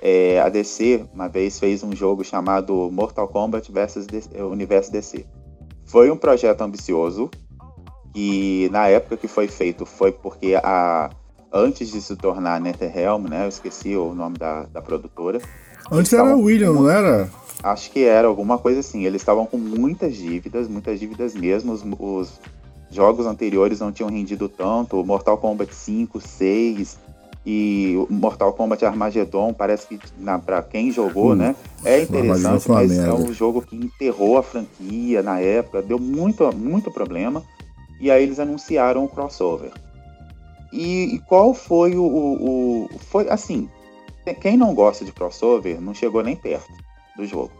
É, a DC uma vez fez um jogo chamado Mortal Kombat vs DC, Universo DC. Foi um projeto ambicioso e na época que foi feito foi porque a antes de se tornar NetherRealm, né? Eu esqueci o nome da, da produtora. Antes era William, não era? Acho que era alguma coisa assim. Eles estavam com muitas dívidas, muitas dívidas mesmo. Os, os, jogos anteriores não tinham rendido tanto. Mortal Kombat 5, 6 e Mortal Kombat Armageddon, parece que para quem jogou, hum, né? É interessante, mas é um jogo que enterrou a franquia na época, deu muito, muito problema. E aí eles anunciaram o crossover. E, e qual foi o, o, o, Foi assim. Quem não gosta de crossover não chegou nem perto do jogo.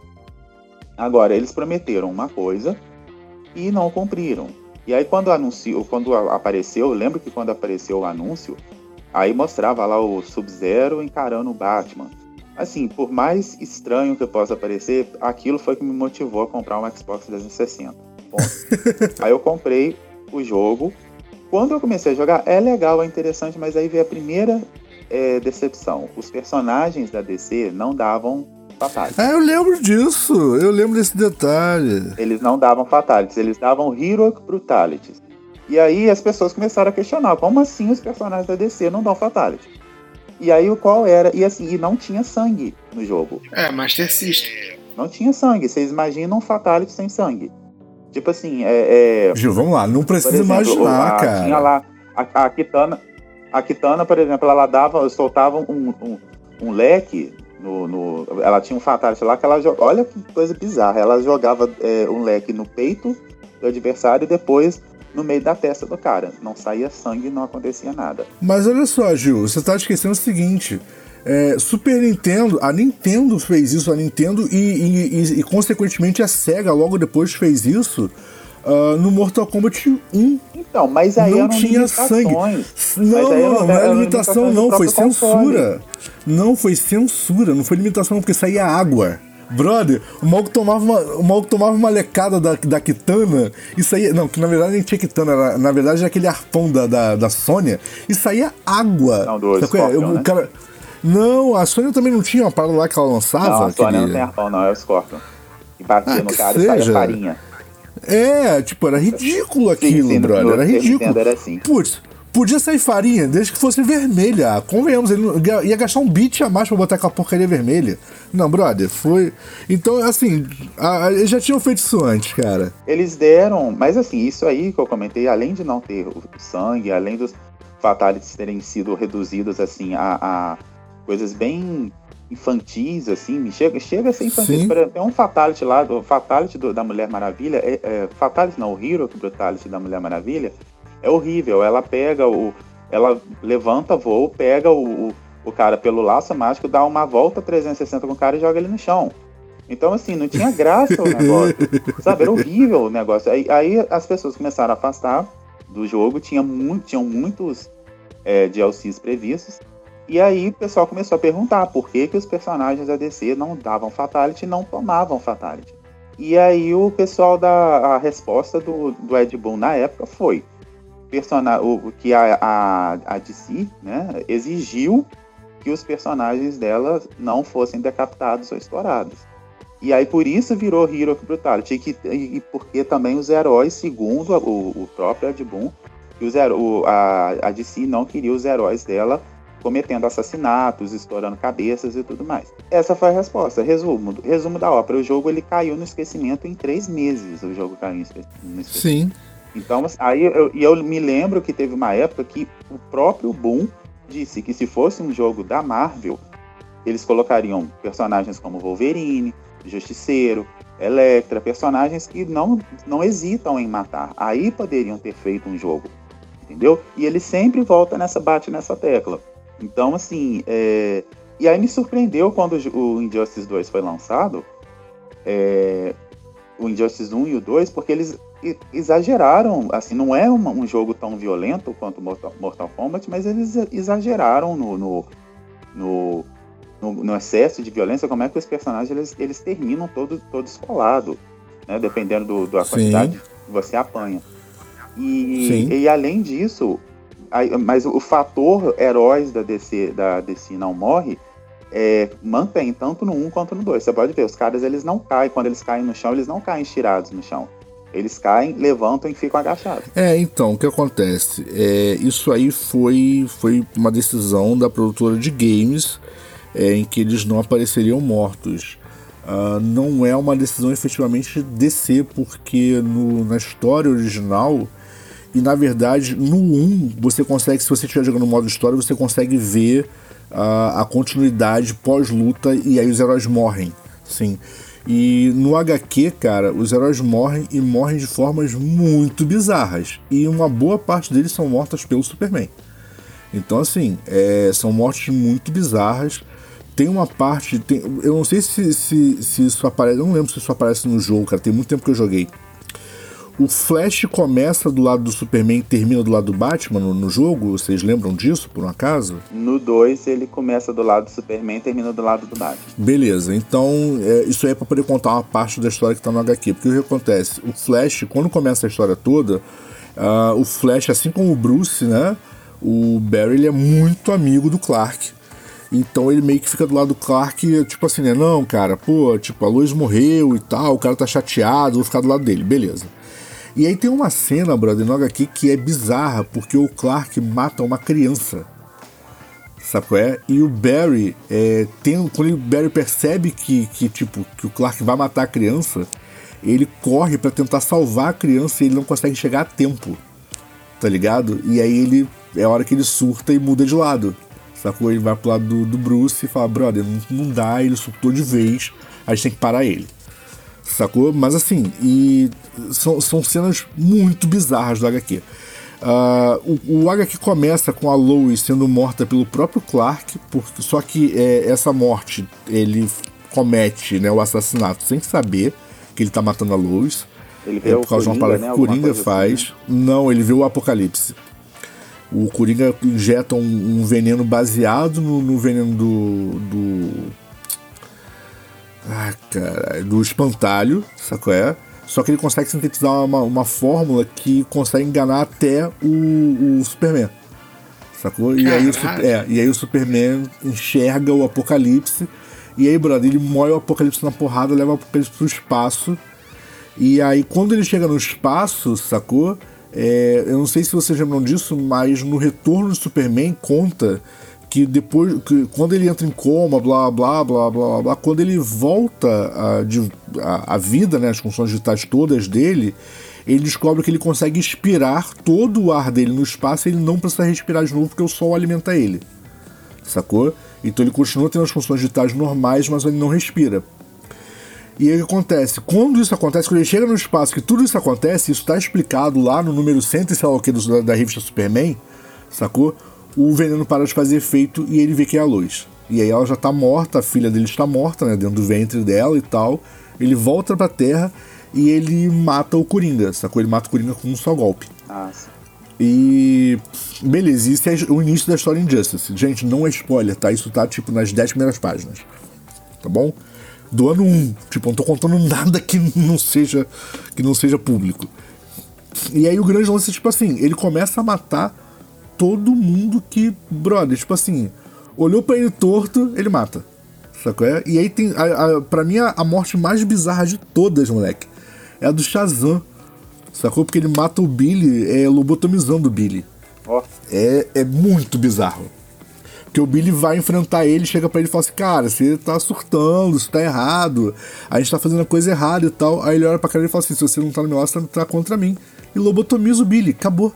Agora, eles prometeram uma coisa e não cumpriram. E aí quando anunciou, quando apareceu, lembro que quando apareceu o anúncio, aí mostrava lá o Sub-Zero encarando o Batman. Assim, por mais estranho que possa parecer, aquilo foi que me motivou a comprar um Xbox 360. Bom, aí eu comprei o jogo, quando eu comecei a jogar, é legal, é interessante, mas aí veio a primeira é, decepção. Os personagens da DC não davam fatalities. É, eu lembro disso, eu lembro desse detalhe. Eles não davam fatalities, eles davam heroic brutalities. E aí as pessoas começaram a questionar, como assim os personagens da DC não dão fatality? E aí o qual era, e assim, e não tinha sangue no jogo. É, Master System. Não tinha sangue, vocês imaginam um fatality sem sangue. Tipo assim, é. é Gil, vamos lá, não precisa exemplo, imaginar, a, cara. Tinha lá a, a Kitana. A Kitana, por exemplo, ela dava, soltava um, um, um leque no, no, ela tinha um fatality lá que ela. Olha que coisa bizarra. Ela jogava é, um leque no peito do adversário e depois no meio da testa do cara. Não saía sangue, não acontecia nada. Mas olha só, Gil, você tá esquecendo o seguinte. É, Super Nintendo, a Nintendo fez isso, a Nintendo e, e, e, e consequentemente a SEGA logo depois fez isso uh, no Mortal Kombat 1. Então, mas aí não tinha sangue. Não, não, não, não é limitação, não, foi censura. Não foi censura, não foi limitação, porque saía água. Brother, o maluco tomava uma, o maluco tomava uma lecada da, da Kitana e saía. Não, que na verdade nem tinha Kitana, era, na verdade era aquele arpão da, da, da Sônia e saía água. Não, do Scorpion, o, né? cara, Não, a Sônia também não tinha uma parada lá que ela lançava. Não, a Sônia aquele... não tem arpão, não, é o Scorpion. E batia ah, no cara seja. e saía farinha. É, tipo, era ridículo aquilo, sim, sim, brother. Era ridículo. Era assim. Putz, podia sair farinha desde que fosse vermelha. Convenhamos, ele ia gastar um bit a mais pra botar aquela porcaria vermelha. Não, brother, foi. Então, assim, a, a, eles já tinham feito isso antes, cara. Eles deram, mas assim, isso aí que eu comentei, além de não ter o sangue, além dos fatalities terem sido reduzidos, assim, a, a coisas bem infantis, assim, chega, chega a ser infantil. Tem um Fatality lá, o Fatality do, da Mulher Maravilha, é, é, Fatality não, o Hero Brutality da Mulher Maravilha é horrível. Ela pega o. Ela levanta voo, pega o, o, o cara pelo laço mágico, dá uma volta 360 com o cara e joga ele no chão. Então, assim, não tinha graça o negócio. sabe, era horrível o negócio. Aí, aí, as pessoas começaram a afastar do jogo, tinha muito, tinham muitos é, DLCs previstos. E aí o pessoal começou a perguntar por que, que os personagens da DC não davam Fatality e não tomavam Fatality. E aí o pessoal da a resposta do, do Ed Boon na época foi o, que a, a, a DC né, exigiu que os personagens dela não fossem decapitados ou estourados. E aí por isso virou Hero Brutality. E, que, e porque também os heróis, segundo o, o próprio Ed Boon, os, o, a, a DC não queria os heróis dela cometendo assassinatos, estourando cabeças e tudo mais. Essa foi a resposta. Resumo, resumo da ópera. O jogo ele caiu no esquecimento em três meses. O jogo caiu no esquecimento. Sim. Então, aí eu, eu me lembro que teve uma época que o próprio Boom disse que se fosse um jogo da Marvel, eles colocariam personagens como Wolverine, Justiceiro, Electra, personagens que não, não hesitam em matar. Aí poderiam ter feito um jogo, entendeu? E ele sempre volta nessa, bate nessa tecla. Então, assim, é... e aí me surpreendeu quando o Injustice 2 foi lançado, é... o Injustice 1 e o 2, porque eles exageraram, assim, não é uma, um jogo tão violento quanto Mortal, Mortal Kombat, mas eles exageraram no, no, no, no, no excesso de violência, como é que os personagens eles, eles terminam todos todo escolados, né, dependendo do, da quantidade Sim. que você apanha. E, e além disso, mas o fator heróis da DC, da DC não morre é, mantém tanto no 1 quanto no 2. Você pode ver, os caras eles não caem, quando eles caem no chão, eles não caem estirados no chão. Eles caem, levantam e ficam agachados. É, então, o que acontece? É, isso aí foi, foi uma decisão da produtora de games é, em que eles não apareceriam mortos. Uh, não é uma decisão efetivamente DC, porque no, na história original e na verdade, no 1, você consegue, se você estiver jogando modo história, você consegue ver uh, a continuidade pós-luta e aí os heróis morrem. Sim. E no HQ, cara, os heróis morrem e morrem de formas muito bizarras. E uma boa parte deles são mortas pelo Superman. Então, assim, é, são mortes muito bizarras. Tem uma parte. Tem, eu não sei se, se, se isso aparece. Eu não lembro se isso aparece no jogo, cara. Tem muito tempo que eu joguei. O Flash começa do lado do Superman e termina do lado do Batman no, no jogo? Vocês lembram disso, por um acaso? No 2 ele começa do lado do Superman e termina do lado do Batman. Beleza, então é, isso aí é pra poder contar uma parte da história que tá no HQ. Porque o que acontece? O Flash, quando começa a história toda, uh, o Flash, assim como o Bruce, né? O Barry ele é muito amigo do Clark. Então ele meio que fica do lado do Clark, tipo assim, né? Não, cara, pô, tipo, a luz morreu e tal, o cara tá chateado, vou ficar do lado dele, beleza. E aí tem uma cena, brother, no HQ que é bizarra, porque o Clark mata uma criança. Sabe qual é? E o Barry, é, tem, quando o Barry percebe que, que, tipo, que o Clark vai matar a criança, ele corre para tentar salvar a criança e ele não consegue chegar a tempo. Tá ligado? E aí ele. É a hora que ele surta e muda de lado. Sacou? Ele vai pro lado do, do Bruce e fala, brother, não, não dá, ele surtou de vez, a gente tem que parar ele. Sacou? Mas assim, e são, são cenas muito bizarras do HQ. Uh, o, o HQ começa com a Lois sendo morta pelo próprio Clark, porque, só que é, essa morte ele comete né, o assassinato sem saber que ele tá matando a Lois. Ele vê é por causa de uma parada né, que o Coringa faz. Assim, né? Não, ele vê o Apocalipse. O Coringa injeta um, um veneno baseado no, no veneno do. do. Ah, cara. Do espantalho, sacou? É? Só que ele consegue sintetizar uma, uma fórmula que consegue enganar até o, o Superman. Sacou? E aí, o, é, e aí o Superman enxerga o apocalipse. E aí, brother, ele moe o apocalipse na porrada, leva o apocalipse pro espaço. E aí, quando ele chega no espaço, sacou? É, eu não sei se vocês lembram disso, mas no retorno do Superman conta que depois, que quando ele entra em coma, blá blá blá blá blá, quando ele volta a, a, a vida, né, as funções vitais todas dele, ele descobre que ele consegue expirar todo o ar dele no espaço e ele não precisa respirar de novo porque o sol alimenta ele. Sacou? Então ele continua tendo as funções vitais normais, mas ele não respira. E aí o que acontece? Quando isso acontece, quando ele chega no espaço, que tudo isso acontece, isso está explicado lá no número 100 e sei lá o que da revista Superman, sacou? O veneno para de fazer efeito e ele vê que é a luz. E aí ela já tá morta, a filha dele está morta, né, dentro do ventre dela e tal. Ele volta pra Terra e ele mata o Coringa, sacou? Ele mata o Coringa com um só golpe. Nossa. E. Beleza, isso é o início da história Injustice. Gente, não é spoiler, tá? Isso tá tipo nas 10 primeiras páginas. Tá bom? Do ano 1. Tipo, não tô contando nada que não seja que não seja público. E aí o grande lance é tipo assim, ele começa a matar todo mundo que, brother, tipo assim, olhou para ele torto, ele mata. Sacou? É? E aí tem, a, a, pra mim, a, a, morte mais bizarra de todas, moleque, é a do Shazam. Sacou? Porque ele mata o Billy é, lobotomizando o Billy. Oh. É, é muito bizarro. Porque o Billy vai enfrentar ele, chega para ele e fala assim: Cara, você tá surtando, isso tá errado, a gente tá fazendo a coisa errada e tal. Aí ele olha pra cara e fala assim: Se você não tá no meu lado, você tá contra mim. E lobotomiza o Billy, acabou.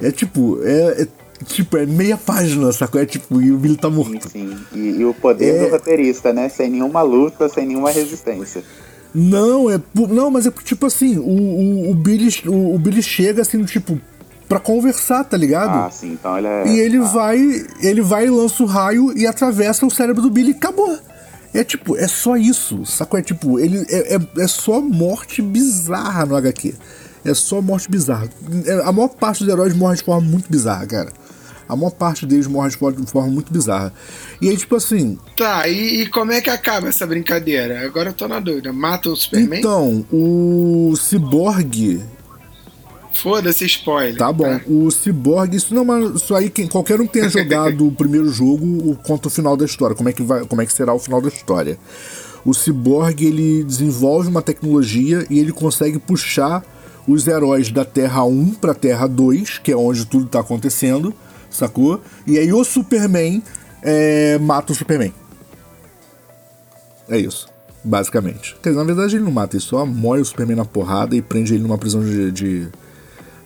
É tipo, é, é, tipo, é meia página, sacou? É tipo, e o Billy tá morto. Sim, sim. E, e o poder é... do roteirista, né? Sem nenhuma luta, sem nenhuma resistência. Não, é. Não, mas é tipo assim, o, o, o Billy, o, o, Billy chega assim, tipo, pra conversar, tá ligado? Ah, sim, então ele é. E ele ah. vai. Ele vai, lança o raio e atravessa o cérebro do Billy e acabou. É tipo, é só isso, sacou? É tipo, ele é, é, é só morte bizarra no HQ é só morte bizarra. É, a maior parte dos heróis morre de forma muito bizarra, cara. A maior parte deles morre de forma muito bizarra. E aí, tipo assim. Tá, e, e, como é que acaba essa brincadeira? Agora eu tô na dúvida. Mata o Superman? Então, o Cyborg. Foda-se spoiler. Tá bom. Tá? O Cyborg, isso não, mas isso aí quem, qualquer um que tenha jogado o primeiro jogo conta o final da história. Como é que vai, como é que será o final da história? O Cyborg ele desenvolve uma tecnologia e ele consegue puxar os heróis da Terra 1 pra Terra 2, que é onde tudo tá acontecendo, sacou? E aí o Superman é, mata o Superman. É isso, basicamente. Quer dizer, na verdade ele não mata, ele só moe o Superman na porrada e prende ele numa prisão de, de, de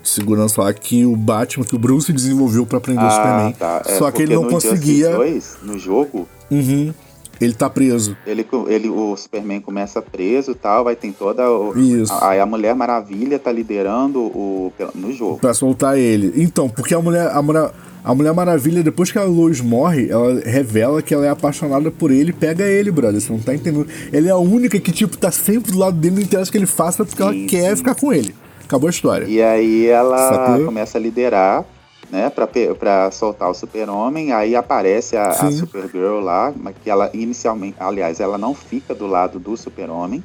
segurança lá que o Batman, que o Bruce desenvolveu para prender ah, o Superman. Tá. É, só que ele não conseguia. 2, no jogo, uhum. Ele tá preso. Ele, ele, o Superman começa preso e tal, vai ter toda. O, Isso. Aí a, a Mulher Maravilha tá liderando o, no jogo. Pra soltar ele. Então, porque a Mulher, a Mulher, a Mulher Maravilha, depois que a Lois morre, ela revela que ela é apaixonada por ele e pega ele, brother. Você não tá entendendo. Ele é a única que, tipo, tá sempre do lado dele, não interessa que ele faça porque sim, ela quer ficar com ele. Acabou a história. E aí ela Sacou? começa a liderar né, pra, pra soltar o super-homem, aí aparece a, a Supergirl lá, que ela inicialmente, aliás, ela não fica do lado do super-homem,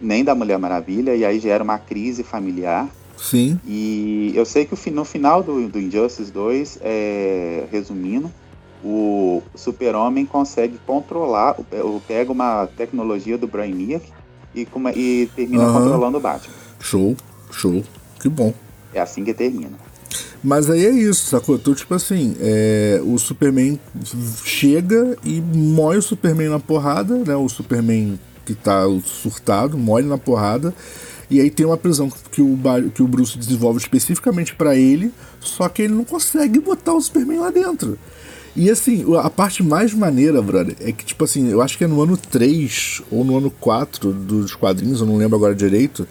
nem da Mulher Maravilha, e aí gera uma crise familiar. Sim. E eu sei que no final do, do Injustice 2, é, resumindo, o super-homem consegue controlar, pega uma tecnologia do Brainiac e, e termina uhum. controlando o Batman. Show, show, que bom. É assim que termina. Mas aí é isso, sacou? Então, tipo assim, é, o Superman chega e moe o Superman na porrada, né? O Superman que tá surtado, moe na porrada. E aí tem uma prisão que o, que o Bruce desenvolve especificamente para ele, só que ele não consegue botar o Superman lá dentro. E assim, a parte mais maneira, brother, é que, tipo assim, eu acho que é no ano 3 ou no ano 4 dos quadrinhos, eu não lembro agora direito.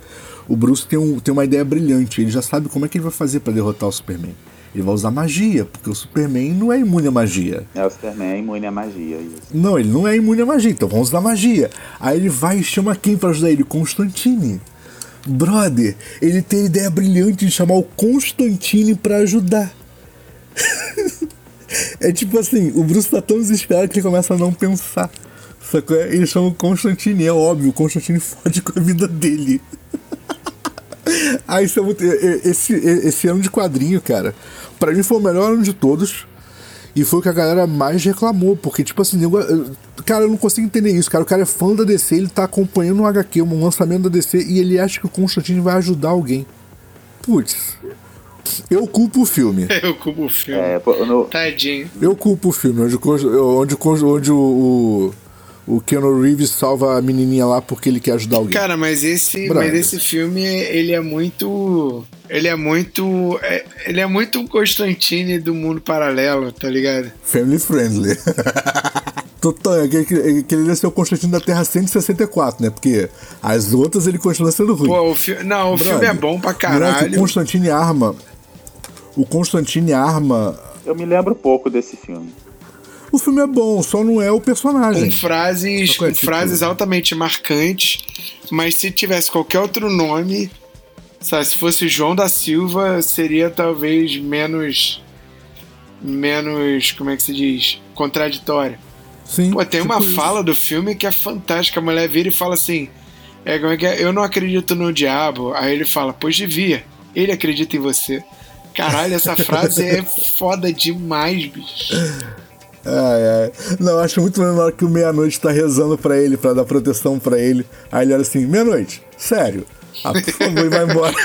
O Bruce tem, um, tem uma ideia brilhante. Ele já sabe como é que ele vai fazer para derrotar o Superman. Ele vai usar magia, porque o Superman não é imune à magia. É, o Superman é imune à magia, isso. Não, ele não é imune à magia, então vamos usar magia. Aí ele vai e chama quem para ajudar ele? Constantine. Brother, ele tem a ideia brilhante de chamar o Constantine para ajudar. é tipo assim, o Bruce tá tão desesperado que ele começa a não pensar. Sacou? Ele chama o Constantine, é óbvio, o Constantine fode com a vida dele. Ah, isso é muito. Esse, esse ano de quadrinho, cara, para mim foi o melhor ano de todos. E foi o que a galera mais reclamou, porque, tipo assim, eu, cara, eu não consigo entender isso, cara. O cara é fã da DC, ele tá acompanhando um HQ, um lançamento da DC, e ele acha que o Constantine vai ajudar alguém. Putz, eu culpo o filme. Eu culpo o filme. É, no... Tadinho. Eu culpo o filme, onde, onde, onde, onde o, o, o Keanu Reeves salva a menininha lá porque ele quer ajudar alguém. Cara, mas esse, mas esse filme, ele é muito... Ele é muito... É, ele é muito um Constantine do mundo paralelo, tá ligado? Family friendly. Total, é que, que, que ele ia ser o Constantino da Terra 164, né? Porque as outras ele continua sendo ruim. Pô, o fi... Não, o Brother, filme é bom pra caralho. o Constantine arma. O Constantine arma. Eu me lembro pouco desse filme. O filme é bom, só não é o personagem. Com frases, com frases altamente marcantes, mas se tivesse qualquer outro nome, sabe, se fosse João da Silva, seria talvez menos. menos. como é que se diz? contraditório. Sim. Pô, tem tipo uma isso. fala do filme que é fantástica. A mulher vira e fala assim: é, como é que é? Eu não acredito no diabo. Aí ele fala: Pois devia. Ele acredita em você. Caralho, essa frase é foda demais, bicho. Ai, ai. Não, acho muito melhor na hora que o meia-noite tá rezando pra ele, pra dar proteção pra ele. Aí ele olha assim: meia-noite, sério. Ah, por favor, e vai embora.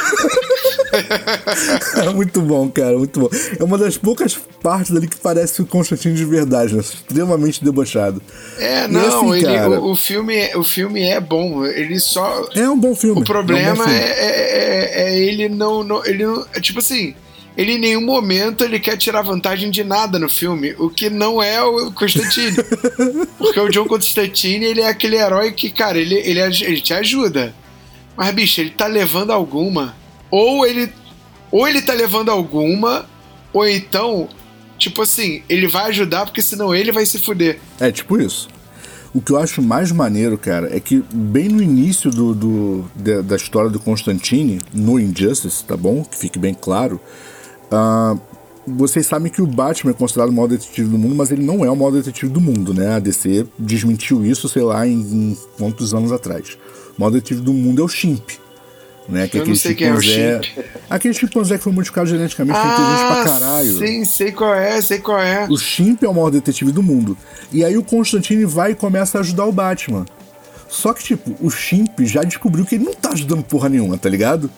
é muito bom, cara, muito bom. É uma das poucas partes ali que parece o Constantino de verdade, né? extremamente debochado. É, não, assim, ele, cara, o, o, filme, o filme é bom, ele só. É um bom filme. O problema é, um é, é, é, ele não. não ele não, tipo assim. Ele em nenhum momento ele quer tirar vantagem de nada no filme, o que não é o Constantine. Porque o John Constantine, ele é aquele herói que, cara, ele, ele, ele te ajuda. Mas, bicho, ele tá levando alguma. Ou ele. Ou ele tá levando alguma, ou então, tipo assim, ele vai ajudar porque senão ele vai se fuder. É, tipo isso. O que eu acho mais maneiro, cara, é que bem no início do, do da, da, história do Constantine, no Injustice, tá bom? Que fique bem claro. Uh, vocês sabem que o Batman é considerado o maior detetive do mundo, mas ele não é o maior detetive do mundo, né? A DC desmentiu isso, sei lá, em, em quantos anos atrás. O maior detetive do mundo é o Chimp. Né? Que eu não sei quem é o Chimp. Aquele chimpanzé que foi modificado geneticamente, ah, inteligente pra caralho. Sim, sei qual é, sei qual é. O Chimp é o maior detetive do mundo. E aí o Constantine vai e começa a ajudar o Batman. Só que, tipo, o Chimp já descobriu que ele não tá ajudando porra nenhuma, tá ligado?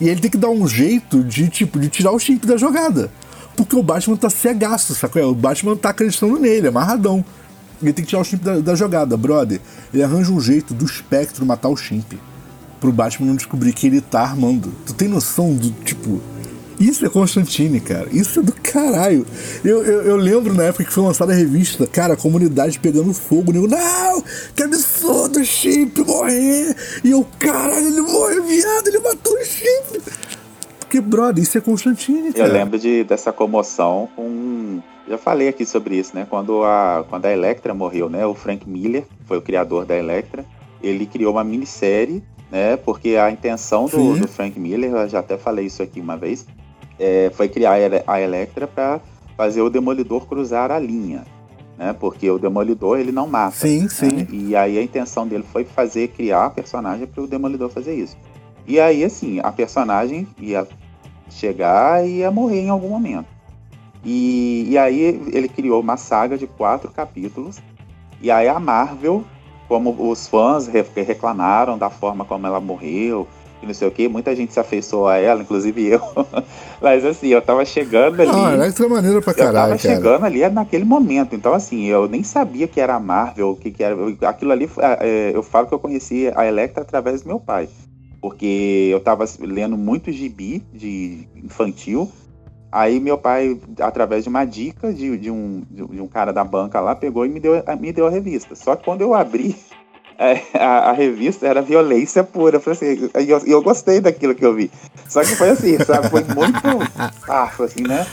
E ele tem que dar um jeito de, tipo, de tirar o Chimp da jogada. Porque o Batman tá cegaço, sacou? O Batman tá acreditando nele, amarradão. Ele tem que tirar o Chimp da, da jogada, brother. Ele arranja um jeito do espectro matar o Chimp pro Batman não descobrir que ele tá armando. Tu tem noção do tipo. Isso é Constantine, cara. Isso é do caralho. Eu, eu, eu, lembro na época que foi lançada a revista, cara, a comunidade pegando fogo. Nego, não! Que absurdo o Chip morrer! E eu, caralho, ele morreu, viado, ele matou o Chip! Porque, brother, isso é Constantine, cara. Eu lembro de, dessa comoção com. Já falei aqui sobre isso, né? Quando a, quando a Electra morreu, né? O Frank Miller foi o criador da Electra. Ele criou uma minissérie né? Porque a intenção do, do, Frank Miller, eu já até falei isso aqui uma vez, é, foi criar a Electra para fazer o Demolidor cruzar a linha, né? Porque o Demolidor ele não mata. Sim, né? sim. E aí a intenção dele foi fazer criar a personagem para o Demolidor fazer isso. E aí assim a personagem ia chegar e ia morrer em algum momento. E, e aí ele criou uma saga de quatro capítulos. E aí a Marvel como os fãs reclamaram da forma como ela morreu, e não sei o que, muita gente se afeiçoou a ela, inclusive eu. Mas assim, eu tava chegando ali. Ah, Electra é maneira pra caralho. Eu tava cara. chegando ali naquele momento. Então, assim, eu nem sabia que era a Marvel, o que, que era. Aquilo ali, é, eu falo que eu conheci a Electra através do meu pai. Porque eu tava lendo muito gibi de infantil. Aí meu pai, através de uma dica de, de, um, de um cara da banca lá, pegou e me deu, me deu a revista. Só que quando eu abri, é, a, a, revista era violência pura. Eu falei assim, e eu, eu, gostei daquilo que eu vi. Só que foi assim, sabe? Foi muito fácil, assim, né?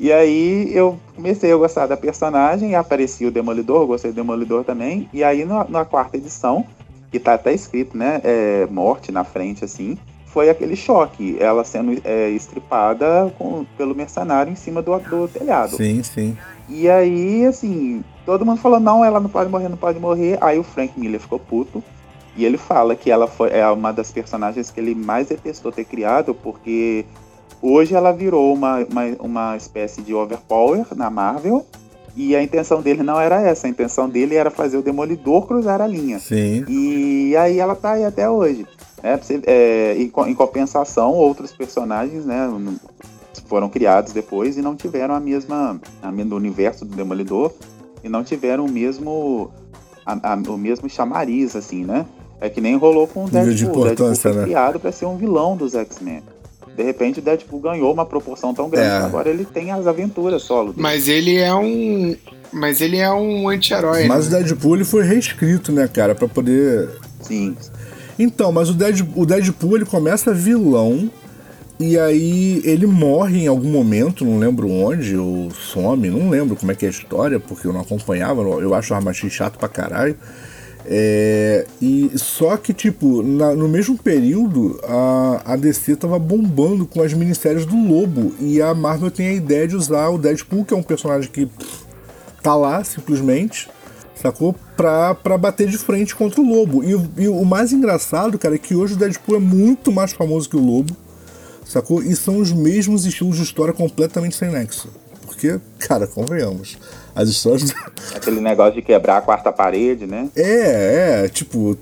E aí eu comecei a gostar da personagem, aparecia o Demolidor, gostei do Demolidor também. E aí na, na quarta edição, que tá até escrito, né? É, morte na frente, assim foi aquele choque, ela sendo é, estripada com, pelo mercenário em cima do, do telhado. Sim, sim. E aí, assim, todo mundo falou, não, ela não pode morrer, não pode morrer. Aí o Frank Miller ficou puto. E ele fala que ela foi é uma das personagens que ele mais detestou ter criado, porque hoje ela virou uma, uma, uma espécie de overpower na Marvel. E a intenção dele não era essa, a intenção dele era fazer o Demolidor cruzar a linha. Sim. E aí ela tá aí até hoje. É, é, em, em, compensação, outros personagens né, foram criados depois e não tiveram a mesma. A, no universo do Demolidor, e não tiveram o mesmo. A, a, o mesmo chamariz, assim, né? É que nem rolou com o Deadpool. De Deadpool foi né? criado para ser um vilão dos X-Men. De repente o Deadpool ganhou uma proporção tão grande é. que agora ele tem as aventuras solo. Dele. Mas ele é um. Mas ele é um anti-herói. Mas né? o Deadpool ele foi reescrito, né, cara? para poder. Sim. Então, mas o Deadpool, o Deadpool ele começa vilão e aí ele morre em algum momento, não lembro onde, ou some, não lembro como é que é a história, porque eu não acompanhava, eu acho o Armachim chato pra caralho. É, e só que, tipo, na, no mesmo período, a, a DC tava bombando com as minissérias do Lobo. E a Marvel tem a ideia de usar o Deadpool, que é um personagem que tá lá simplesmente, sacou? Pra, pra bater de frente contra o Lobo. E, e, o mais engraçado, cara, é que hoje o Deadpool é muito mais famoso que o Lobo, sacou? E são os mesmos estilos de história completamente sem nexo. Porque, cara, convenhamos, as histórias. Aquele negócio de quebrar a quarta parede, né? É, é, tipo,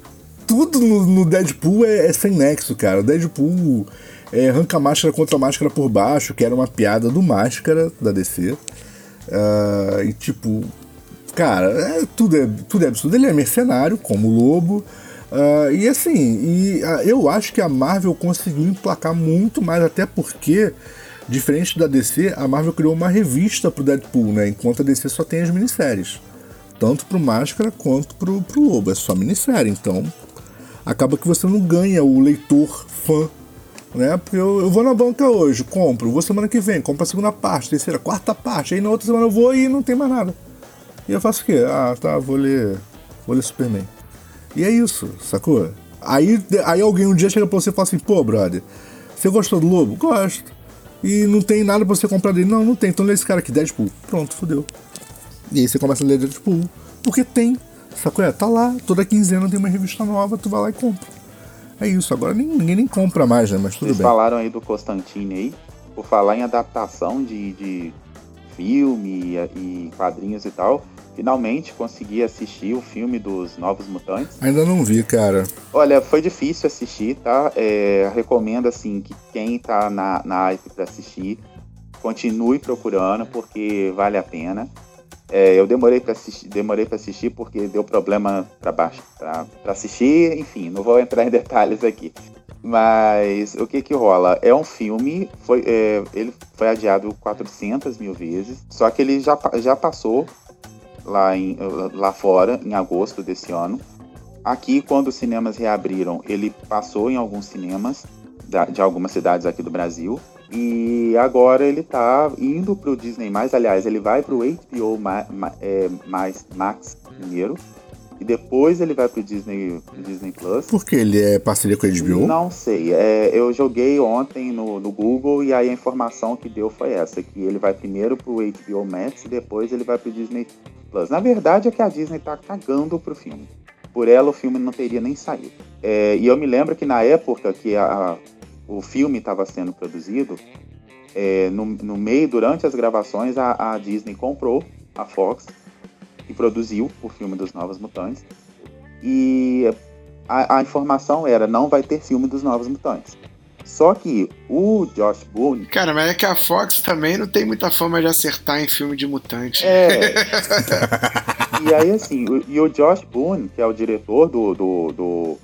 tudo no, no Deadpool é, é, sem nexo, cara. Deadpool é, arranca a máscara contra a máscara por baixo, que era uma piada do Máscara da DC. Uh, ah, e tipo, cara, é, tudo, é, tudo é absurdo. Ele é mercenário, como o Lobo. Uh, e assim, e, uh, eu acho que a Marvel conseguiu emplacar muito mais, até porque, diferente da DC, a Marvel criou uma revista pro Deadpool, né? Enquanto a DC só tem as minisséries. Tanto pro Máscara quanto pro, pro Lobo. É só minissérie. Então, acaba que você não ganha o leitor fã né? Porque eu, eu, vou na banca hoje, compro, vou semana que vem, compro a segunda parte, terceira, quarta parte, aí na outra semana eu vou e não tem mais nada. E eu faço o quê? Ah, tá, vou ler. Vou ler Superman. E é isso, sacou? Aí, aí alguém um dia chega pra você e fala assim, pô, brother, você gostou do Lobo? Gosto. E não tem nada pra você comprar dele. Não, não tem. Então lê esse cara aqui, Deadpool. Pronto, fodeu. E aí você começa a ler Deadpool. Porque tem. Sacou? É, tá lá. Toda quinzena tem uma revista nova, tu vai lá e compra. É isso. Agora ninguém nem compra mais, né? Mas tudo Vocês bem. falaram aí do Constantine aí. Por falar em adaptação de, de filme e quadrinhos e tal finalmente consegui assistir o filme dos Novos Mutantes. Ainda não vi, cara. Olha, foi difícil assistir, tá? É, recomendo, assim, que quem tá na, na hype pra assistir, continue procurando, porque vale a pena. É, eu demorei para assistir, demorei para assistir porque deu problema para baixo para assistir, enfim, não vou entrar em detalhes aqui. Mas o que que rola? É um filme, foi, é, ele foi adiado 400 mil vezes, só que ele já, já passou lá, em, lá fora, em agosto desse ano. Aqui, quando os cinemas reabriram, ele passou em alguns cinemas da, de algumas cidades aqui do Brasil. E agora ele tá indo pro Disney+, aliás, ele vai pro HBO Ma, é, mais Max primeiro. E depois ele vai pro Disney, Disney Plus. Por que ele é parceria com a HBO? Não sei. É, eu joguei ontem no, no Google e aí a informação que deu foi essa: que ele vai primeiro pro HBO Max e depois ele vai pro Disney Plus. Na verdade é que a Disney tá cagando pro filme. Por ela o filme não teria nem saído. É, e eu me lembro que na época que a, a, o filme estava sendo produzido, é, no, no, meio, durante as gravações, a, a, Disney comprou a Fox e produziu o filme dos Novos Mutantes. E a, a informação era: não vai ter filme dos Novos Mutantes. Só que o Josh Boone. Cara, mas é que a Fox também não tem muita fama de acertar em filme de mutante. É. e aí, assim, o, e o Josh Boone, que é o diretor do, do, do,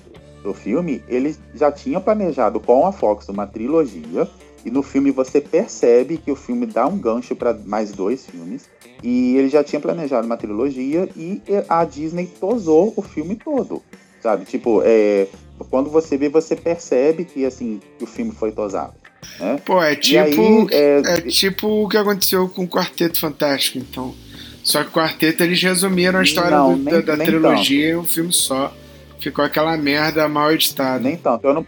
do filme, ele já tinha planejado com a Fox uma trilogia E no filme você percebe que o filme dá um gancho para mais dois filmes. E ele já tinha planejado uma trilogia e a Disney tosou o filme todo. Sabe? Tipo, é, quando você vê, você percebe que assim que o filme foi tosado. Né? Pô, é tipo, aí, é... é... tipo o que aconteceu com o Quarteto Fantástico, então. Só que o Quarteto eles resumiram a história não, do, nem, da, da trilogia em um filme só. Ficou aquela merda mal editada. Nem tanto. Eu não,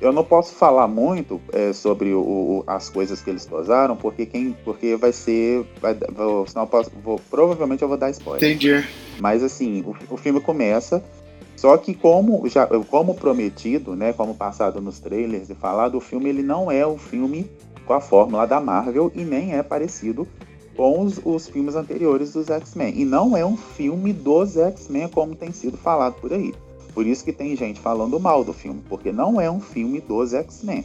eu não posso falar muito é, sobre o, o, as coisas que eles tosaram, porque quem, porque vai ser, vai, vou, senão eu posso, vou, provavelmente eu vou dar spoiler. Entendi. Mas assim, o, o filme começa, só que como já, como prometido, né, como passado nos trailers e falado, o filme ele não é o filme com a fórmula da Marvel e nem é parecido com os, os filmes anteriores dos X-Men. E não é um filme dos X-Men como tem sido falado por aí. Por isso que tem gente falando mal do filme, porque não é um filme dos X-Men.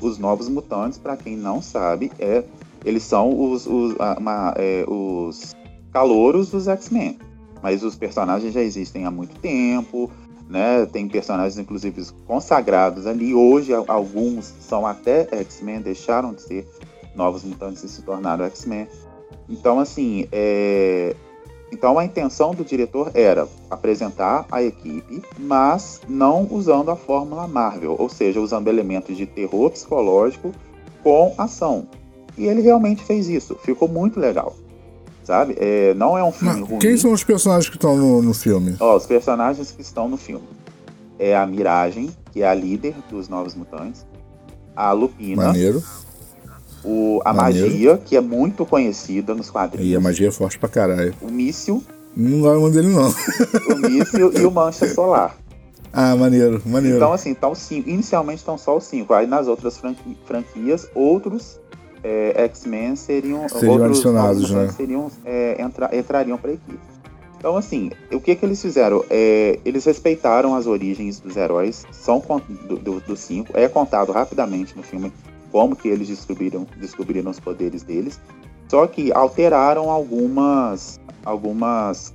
Os Novos Mutantes, para quem não sabe, é, eles são os, os, uma, é, os calouros dos X-Men. Mas os personagens já existem há muito tempo, né? Tem personagens, inclusive, consagrados ali. Hoje, alguns são até X-Men, deixaram de ser Novos Mutantes e se tornaram X-Men. Então, assim, é, então a intenção do diretor era apresentar a equipe, mas não usando a fórmula Marvel, ou seja, usando elementos de terror psicológico com ação. E ele realmente fez isso, ficou muito legal. Sabe? É, não é um filme Mas, ruim. Quem são os personagens que estão no, no filme? Ó, os personagens que estão no filme. É a Miragem, que é a líder dos Novos Mutantes. A Lupina. Maneiro o, a Maneiro. magia, que é muito conhecida nos quadrinhos. E a magia é forte pra caralho. O míssil. Não gosto dele, não. o míssil e o mancha solar. Ah, maneiro, maneiro. Então, assim, então, cinco, inicialmente estão só os cinco. Aí nas outras franqui, franquias, outros é, X-Men seriam. Seriam outros adicionados, né? Seriam, é, entra, entrariam pra equipe. Então, assim, o que que eles fizeram? É, eles respeitaram as origens dos heróis, são dos do, do cinco, é contado rapidamente no filme como que eles descobriram, descobriram os poderes deles, só que alteraram algumas, algumas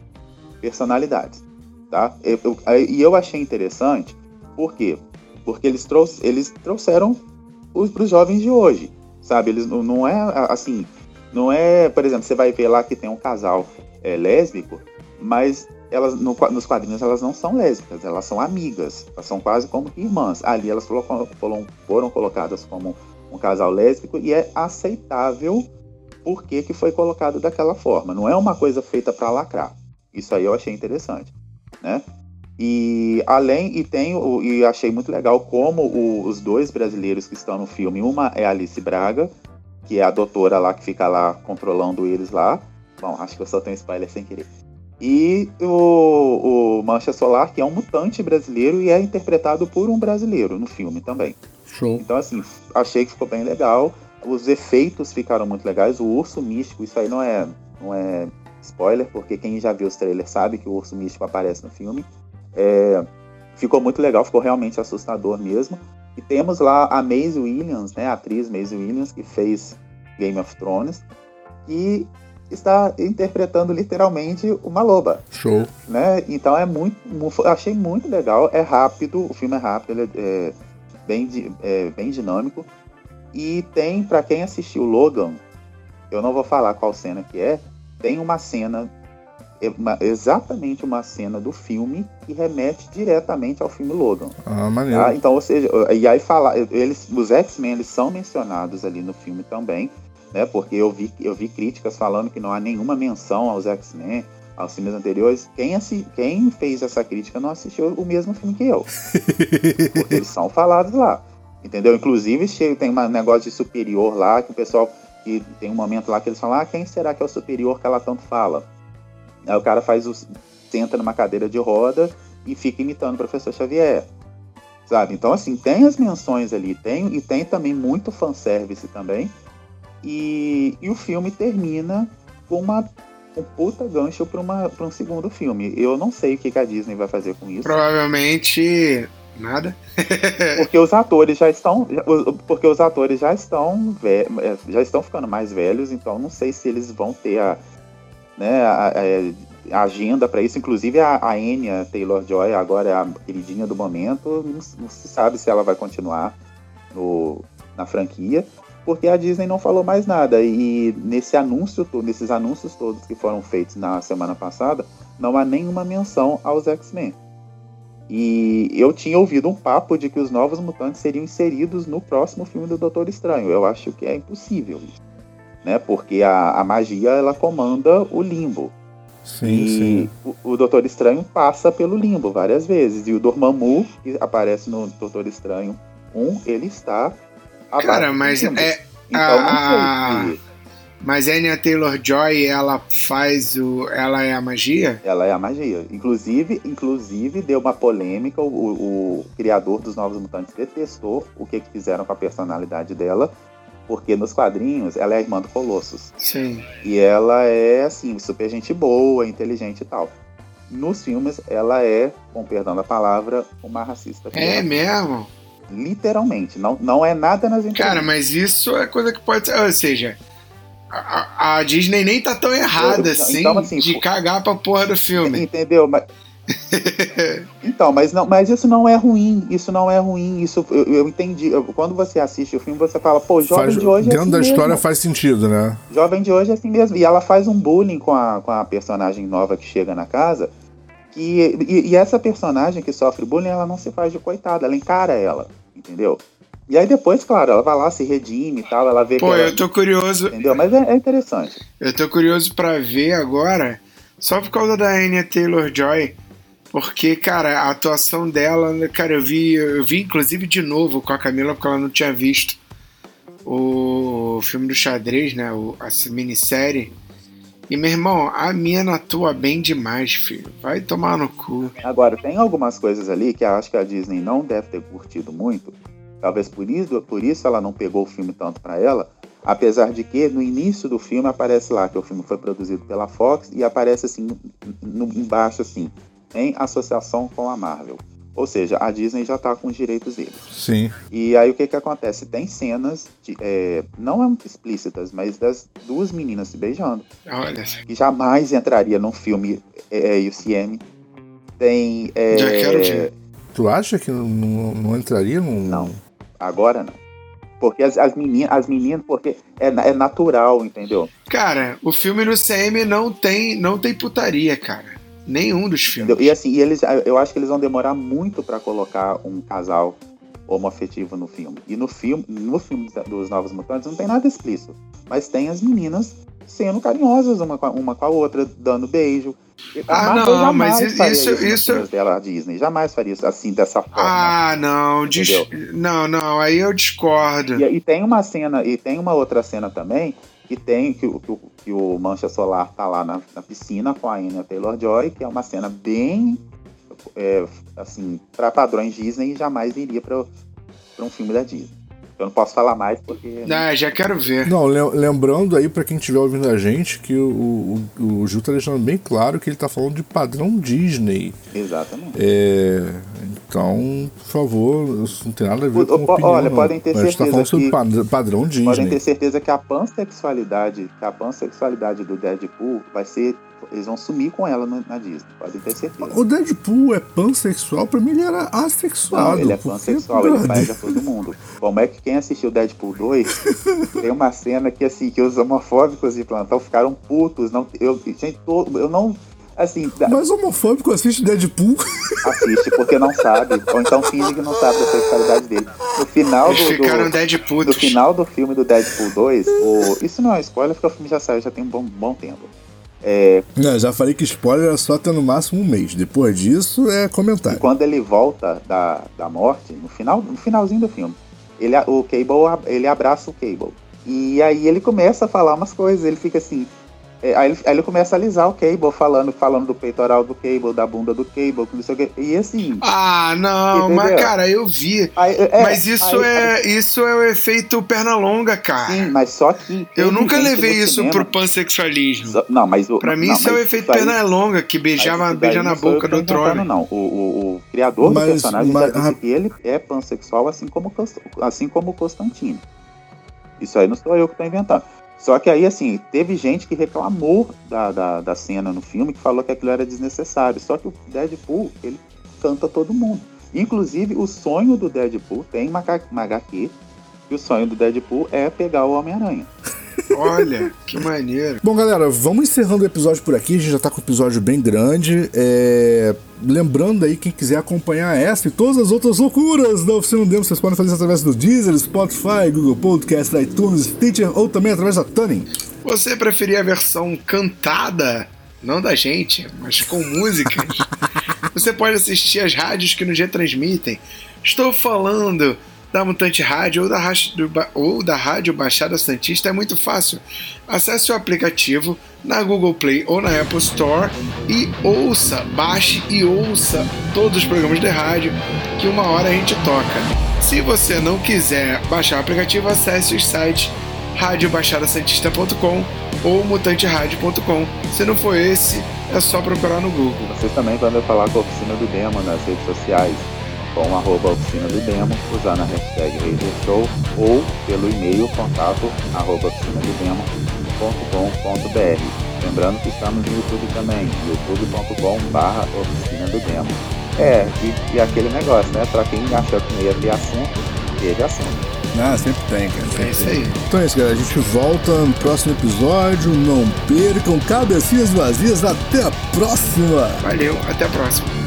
personalidades, tá? E eu, eu, achei interessante, por quê? Porque eles, eles trouxeram para os jovens de hoje, sabe? Eles não, não é assim, não é, por exemplo, você vai ver lá que tem um casal é, lésbico, mas elas no, nos quadrinhos elas não são lésbicas, elas são amigas, elas são quase como irmãs. Ali elas foram, foram colocadas como um casal lésbico e é aceitável porque que foi colocado daquela forma. Não é uma coisa feita para lacrar. Isso aí eu achei interessante, né? E além e tem e achei muito legal como o, os dois brasileiros que estão no filme, uma é Alice Braga, que é a doutora lá que fica lá controlando eles lá. Bom, acho que eu só tenho spoiler sem querer. E o, o Mancha Solar, que é um mutante brasileiro e é interpretado por um brasileiro no filme também. Show. Então, assim, achei que ficou bem legal. Os efeitos ficaram muito legais. O urso místico, isso aí não é, não é spoiler, porque quem já viu os trailers sabe que o urso místico aparece no filme. É, ficou muito legal, ficou realmente assustador mesmo. E temos lá a Maisie Williams, né, a atriz Maisie Williams, que fez Game of Thrones, e está interpretando literalmente uma loba. Show. Né? Então é muito, achei muito legal, é rápido, o filme é rápido, ele é, bem, é, bem dinâmico. E tem, para quem assistiu Logan, eu não vou falar qual cena que é, tem uma cena, é uma, exatamente uma cena do filme que remete diretamente ao filme Logan. Ah, maneiro. Tá? Então, ou seja, e aí falar, eles, os X-Men eles são mencionados ali no filme também, né? Porque eu vi, eu vi críticas falando que não há nenhuma menção aos X-Men, aos filmes anteriores, quem, assi quem fez essa crítica não assistiu o mesmo filme que eu. porque eles são falados lá. Entendeu? Inclusive, tem um negócio de superior lá, que o pessoal. que tem um momento lá que eles falam: ah, quem será que é o superior que ela tanto fala? Aí o cara faz o. senta numa cadeira de roda e fica imitando o professor Xavier. Sabe? Então, assim, tem as menções ali, tem, e tem também muito fanservice também. E, e o filme termina com uma um puta gancho para um segundo filme. Eu não sei o que, que, a Disney vai fazer com isso. Provavelmente nada. porque os atores já estão, porque os atores já estão, é, já estão ficando mais velhos, então não sei se eles vão ter a, né, a, a agenda para isso. Inclusive a, a Anya Taylor Joy agora é a queridinha do momento. Não, não se sabe se ela vai continuar no, na franquia. Porque a Disney não falou mais nada. E nesse anúncio, nesses anúncios todos que foram feitos na semana passada, não há nenhuma menção aos X-Men. E eu tinha ouvido um papo de que os novos mutantes seriam inseridos no próximo filme do Doutor Estranho. Eu acho que é impossível isso. Né? Porque a, a magia ela comanda o limbo. Sim, e sim. O, o Doutor Estranho passa pelo limbo várias vezes. E o Dormammu, que aparece no Doutor Estranho 1, ele está Cara, mas é. Então, a, não. Mas Anya Taylor-Joy, ela faz o... Ela é a magia? Ela é a magia. Inclusive, inclusive deu uma polêmica, o, o criador dos Novos Mutantes detestou o que, que fizeram com a personalidade dela, porque nos quadrinhos ela é a irmã do Colossus. Sim. E ela é, assim, super gente boa, inteligente e tal. Nos filmes, ela é, com perdão da palavra, uma racista. É mesmo? Literalmente. Não, não é nada nas entrevistas. Cara, mas isso é coisa que pode ser. Ou seja, a, a Disney nem tá tão errada assim, então, assim, de cagar pra porra do filme. Entendeu? Mas, então, mas, não, mas isso não é ruim, isso não é ruim, isso eu, eu entendi. Eu, quando você assiste o filme, você fala, pô, jovem faz, de hoje é Dentro assim da mesmo. história faz sentido, né? Jovem de hoje é assim mesmo. E ela faz um bullying com a, com a personagem nova que chega na casa. Que, e, e essa personagem que sofre bullying, ela não se faz de coitada, ela encara ela, entendeu? E aí depois, claro, ela vai lá, se redime e tal, ela vê Pô, ela, eu tô curioso. Entendeu? Mas é, é, interessante. Eu tô curioso para ver agora, só por causa da Anya Taylor-Joy, porque, cara, a atuação dela, cara, eu vi, eu vi inclusive de novo com a Camila, porque ela não tinha visto o filme do xadrez, né? O, a minissérie. E, meu irmão, a mina atua bem demais, filho. Vai tomar no cu. Agora, tem algumas coisas ali que eu acho que a Disney não deve ter curtido muito. Talvez por isso, por isso ela não pegou o filme tanto para ela. Apesar de que no início do filme aparece lá que o filme foi produzido pela Fox e aparece assim no, embaixo assim em associação com a Marvel. Ou seja, a Disney já está com os direitos deles. Sim. E aí o que que acontece? Tem cenas, de, é, não explícitas, mas das duas meninas se beijando. Olha. Que jamais entraria num filme é, é UCM. Tem. É, já quero ver. Tu acha que não, não, não entraria num. Não. Agora não. Porque as, as meninas, as meninas, porque é, é natural, entendeu? Cara, o filme no CM não tem, não tem putaria, cara. Nenhum dos filmes. E assim, e eles, eu acho que eles vão demorar muito para colocar um casal homoafetivo no filme. E no filme, no filme dos Novos Mutantes não tem nada explícito. Mas tem as meninas sendo carinhosas uma com a, uma com a outra, dando beijo. Ah, não, mas isso, isso, isso... dela Disney jamais faria isso assim dessa forma. Ah, não, dis... não, não, aí eu discordo. E, e, tem uma cena e tem uma outra cena também que tem que, que, que o Mancha Solar tá lá na, na piscina com a Anya Taylor-Joy, que é uma cena bem é, assim, para padrões Disney jamais iria para um filme da Disney. Eu não posso falar mais porque. Ah, já quero ver. Não, lembrando aí para quem estiver ouvindo a gente que o, o, o Gil tá deixando bem claro que ele tá falando de padrão Disney. Exatamente. É, então, por favor, isso não tem nada a ver o, com opinião. Olha, podem ter certeza. A gente tá falando sobre padrão Disney. Podem ter certeza que a pansexualidade, que a pansexualidade do Deadpool vai ser eles vão sumir com ela na Disney, pode ter certeza. O Deadpool é pansexual? Pra mim ele era assexual. Não, ele é pansexual, ele faz a todo mundo. Como é que quem assistiu Deadpool 2 tem uma cena que assim, que os homofóbicos de plantão ficaram putos. Não, eu, gente, todo, eu não. Assim, Mas homofóbico assiste Deadpool? Assiste, porque não sabe. Ou então finge que não sabe da sexualidade dele. No final Eles do. Ficaram Deadpool. No final do filme do Deadpool 2, o, isso não é spoiler, porque o filme já saiu já tem um bom, bom tempo. É... Não, já falei que spoiler é só até no máximo um mês. Depois disso é comentário. E quando ele volta da, da morte, no final, no finalzinho do filme, ele, o Cable ele abraça o Cable. E aí ele começa a falar umas coisas, ele fica assim, é, aí, ele, aí, ele, começa a alisar o Cable, falando, falando do peitoral do Cable, da bunda do Cable, não sei o que. E assim. Ah, não, entendeu? mas cara, eu vi. Aí, é, mas isso é isso é o efeito perna longa, cara. Sim, mas só que. Eu nunca levei isso cinema. pro pansexualismo. Só, não, mas o, Pra mim, não, isso é o efeito perna aí, longa, que beijava, beija na boca do outro homem. Não, o, o, o criador mas, do personagem mas, já disse que ele é pansexual, assim como, assim como o Constantino. Isso aí não sou eu que tô inventando. Só que aí, assim, teve gente que reclamou da, da, da, cena no filme, que falou que aquilo era desnecessário. Só que o Deadpool, ele canta todo mundo. Inclusive, o sonho do Deadpool tem uma, uma HQ que o sonho do Deadpool é pegar o Homem-Aranha. Olha, que maneiro. Bom, galera, vamos encerrando o episódio por aqui. A gente já tá com um episódio bem grande. É... Lembrando aí, quem quiser acompanhar essa e todas as outras loucuras da Oficina do Demo, vocês podem fazer isso através do Deezer, Spotify, Google Podcast, iTunes, Stitcher ou também através da Tuning. Você preferia a versão cantada? Não da gente, mas com músicas. Você pode assistir as rádios que nos retransmitem. Estou falando da Mutante Rádio ou da, rádio ou da Rádio Baixada Santista é muito fácil. Acesse o aplicativo na Google Play ou na Apple Store e ouça, baixe e ouça todos os programas de rádio que uma hora a gente toca. Se você não quiser baixar o aplicativo, acesse os sites radiobaixadasantista.com ou mutanteradio.com. Se não for esse, é só procurar no Google. Vocês também podem falar com a Oficina do Demo nas redes sociais com arroba oficina do demo, usando a hashtag Show ou pelo e-mail contato arroba oficina do demo.com.br. Lembrando que estamos no YouTube também, youtube.com barra oficina do demo. É, e, e, aquele negócio, né? Pra quem achou que não ia ter assunto, teve assunto. Ah, sempre tem, cara. Sempre é isso aí. Então é isso, galera. A gente volta no próximo episódio. Não percam cabecinhas vazias. Até a próxima. Valeu, até a próxima.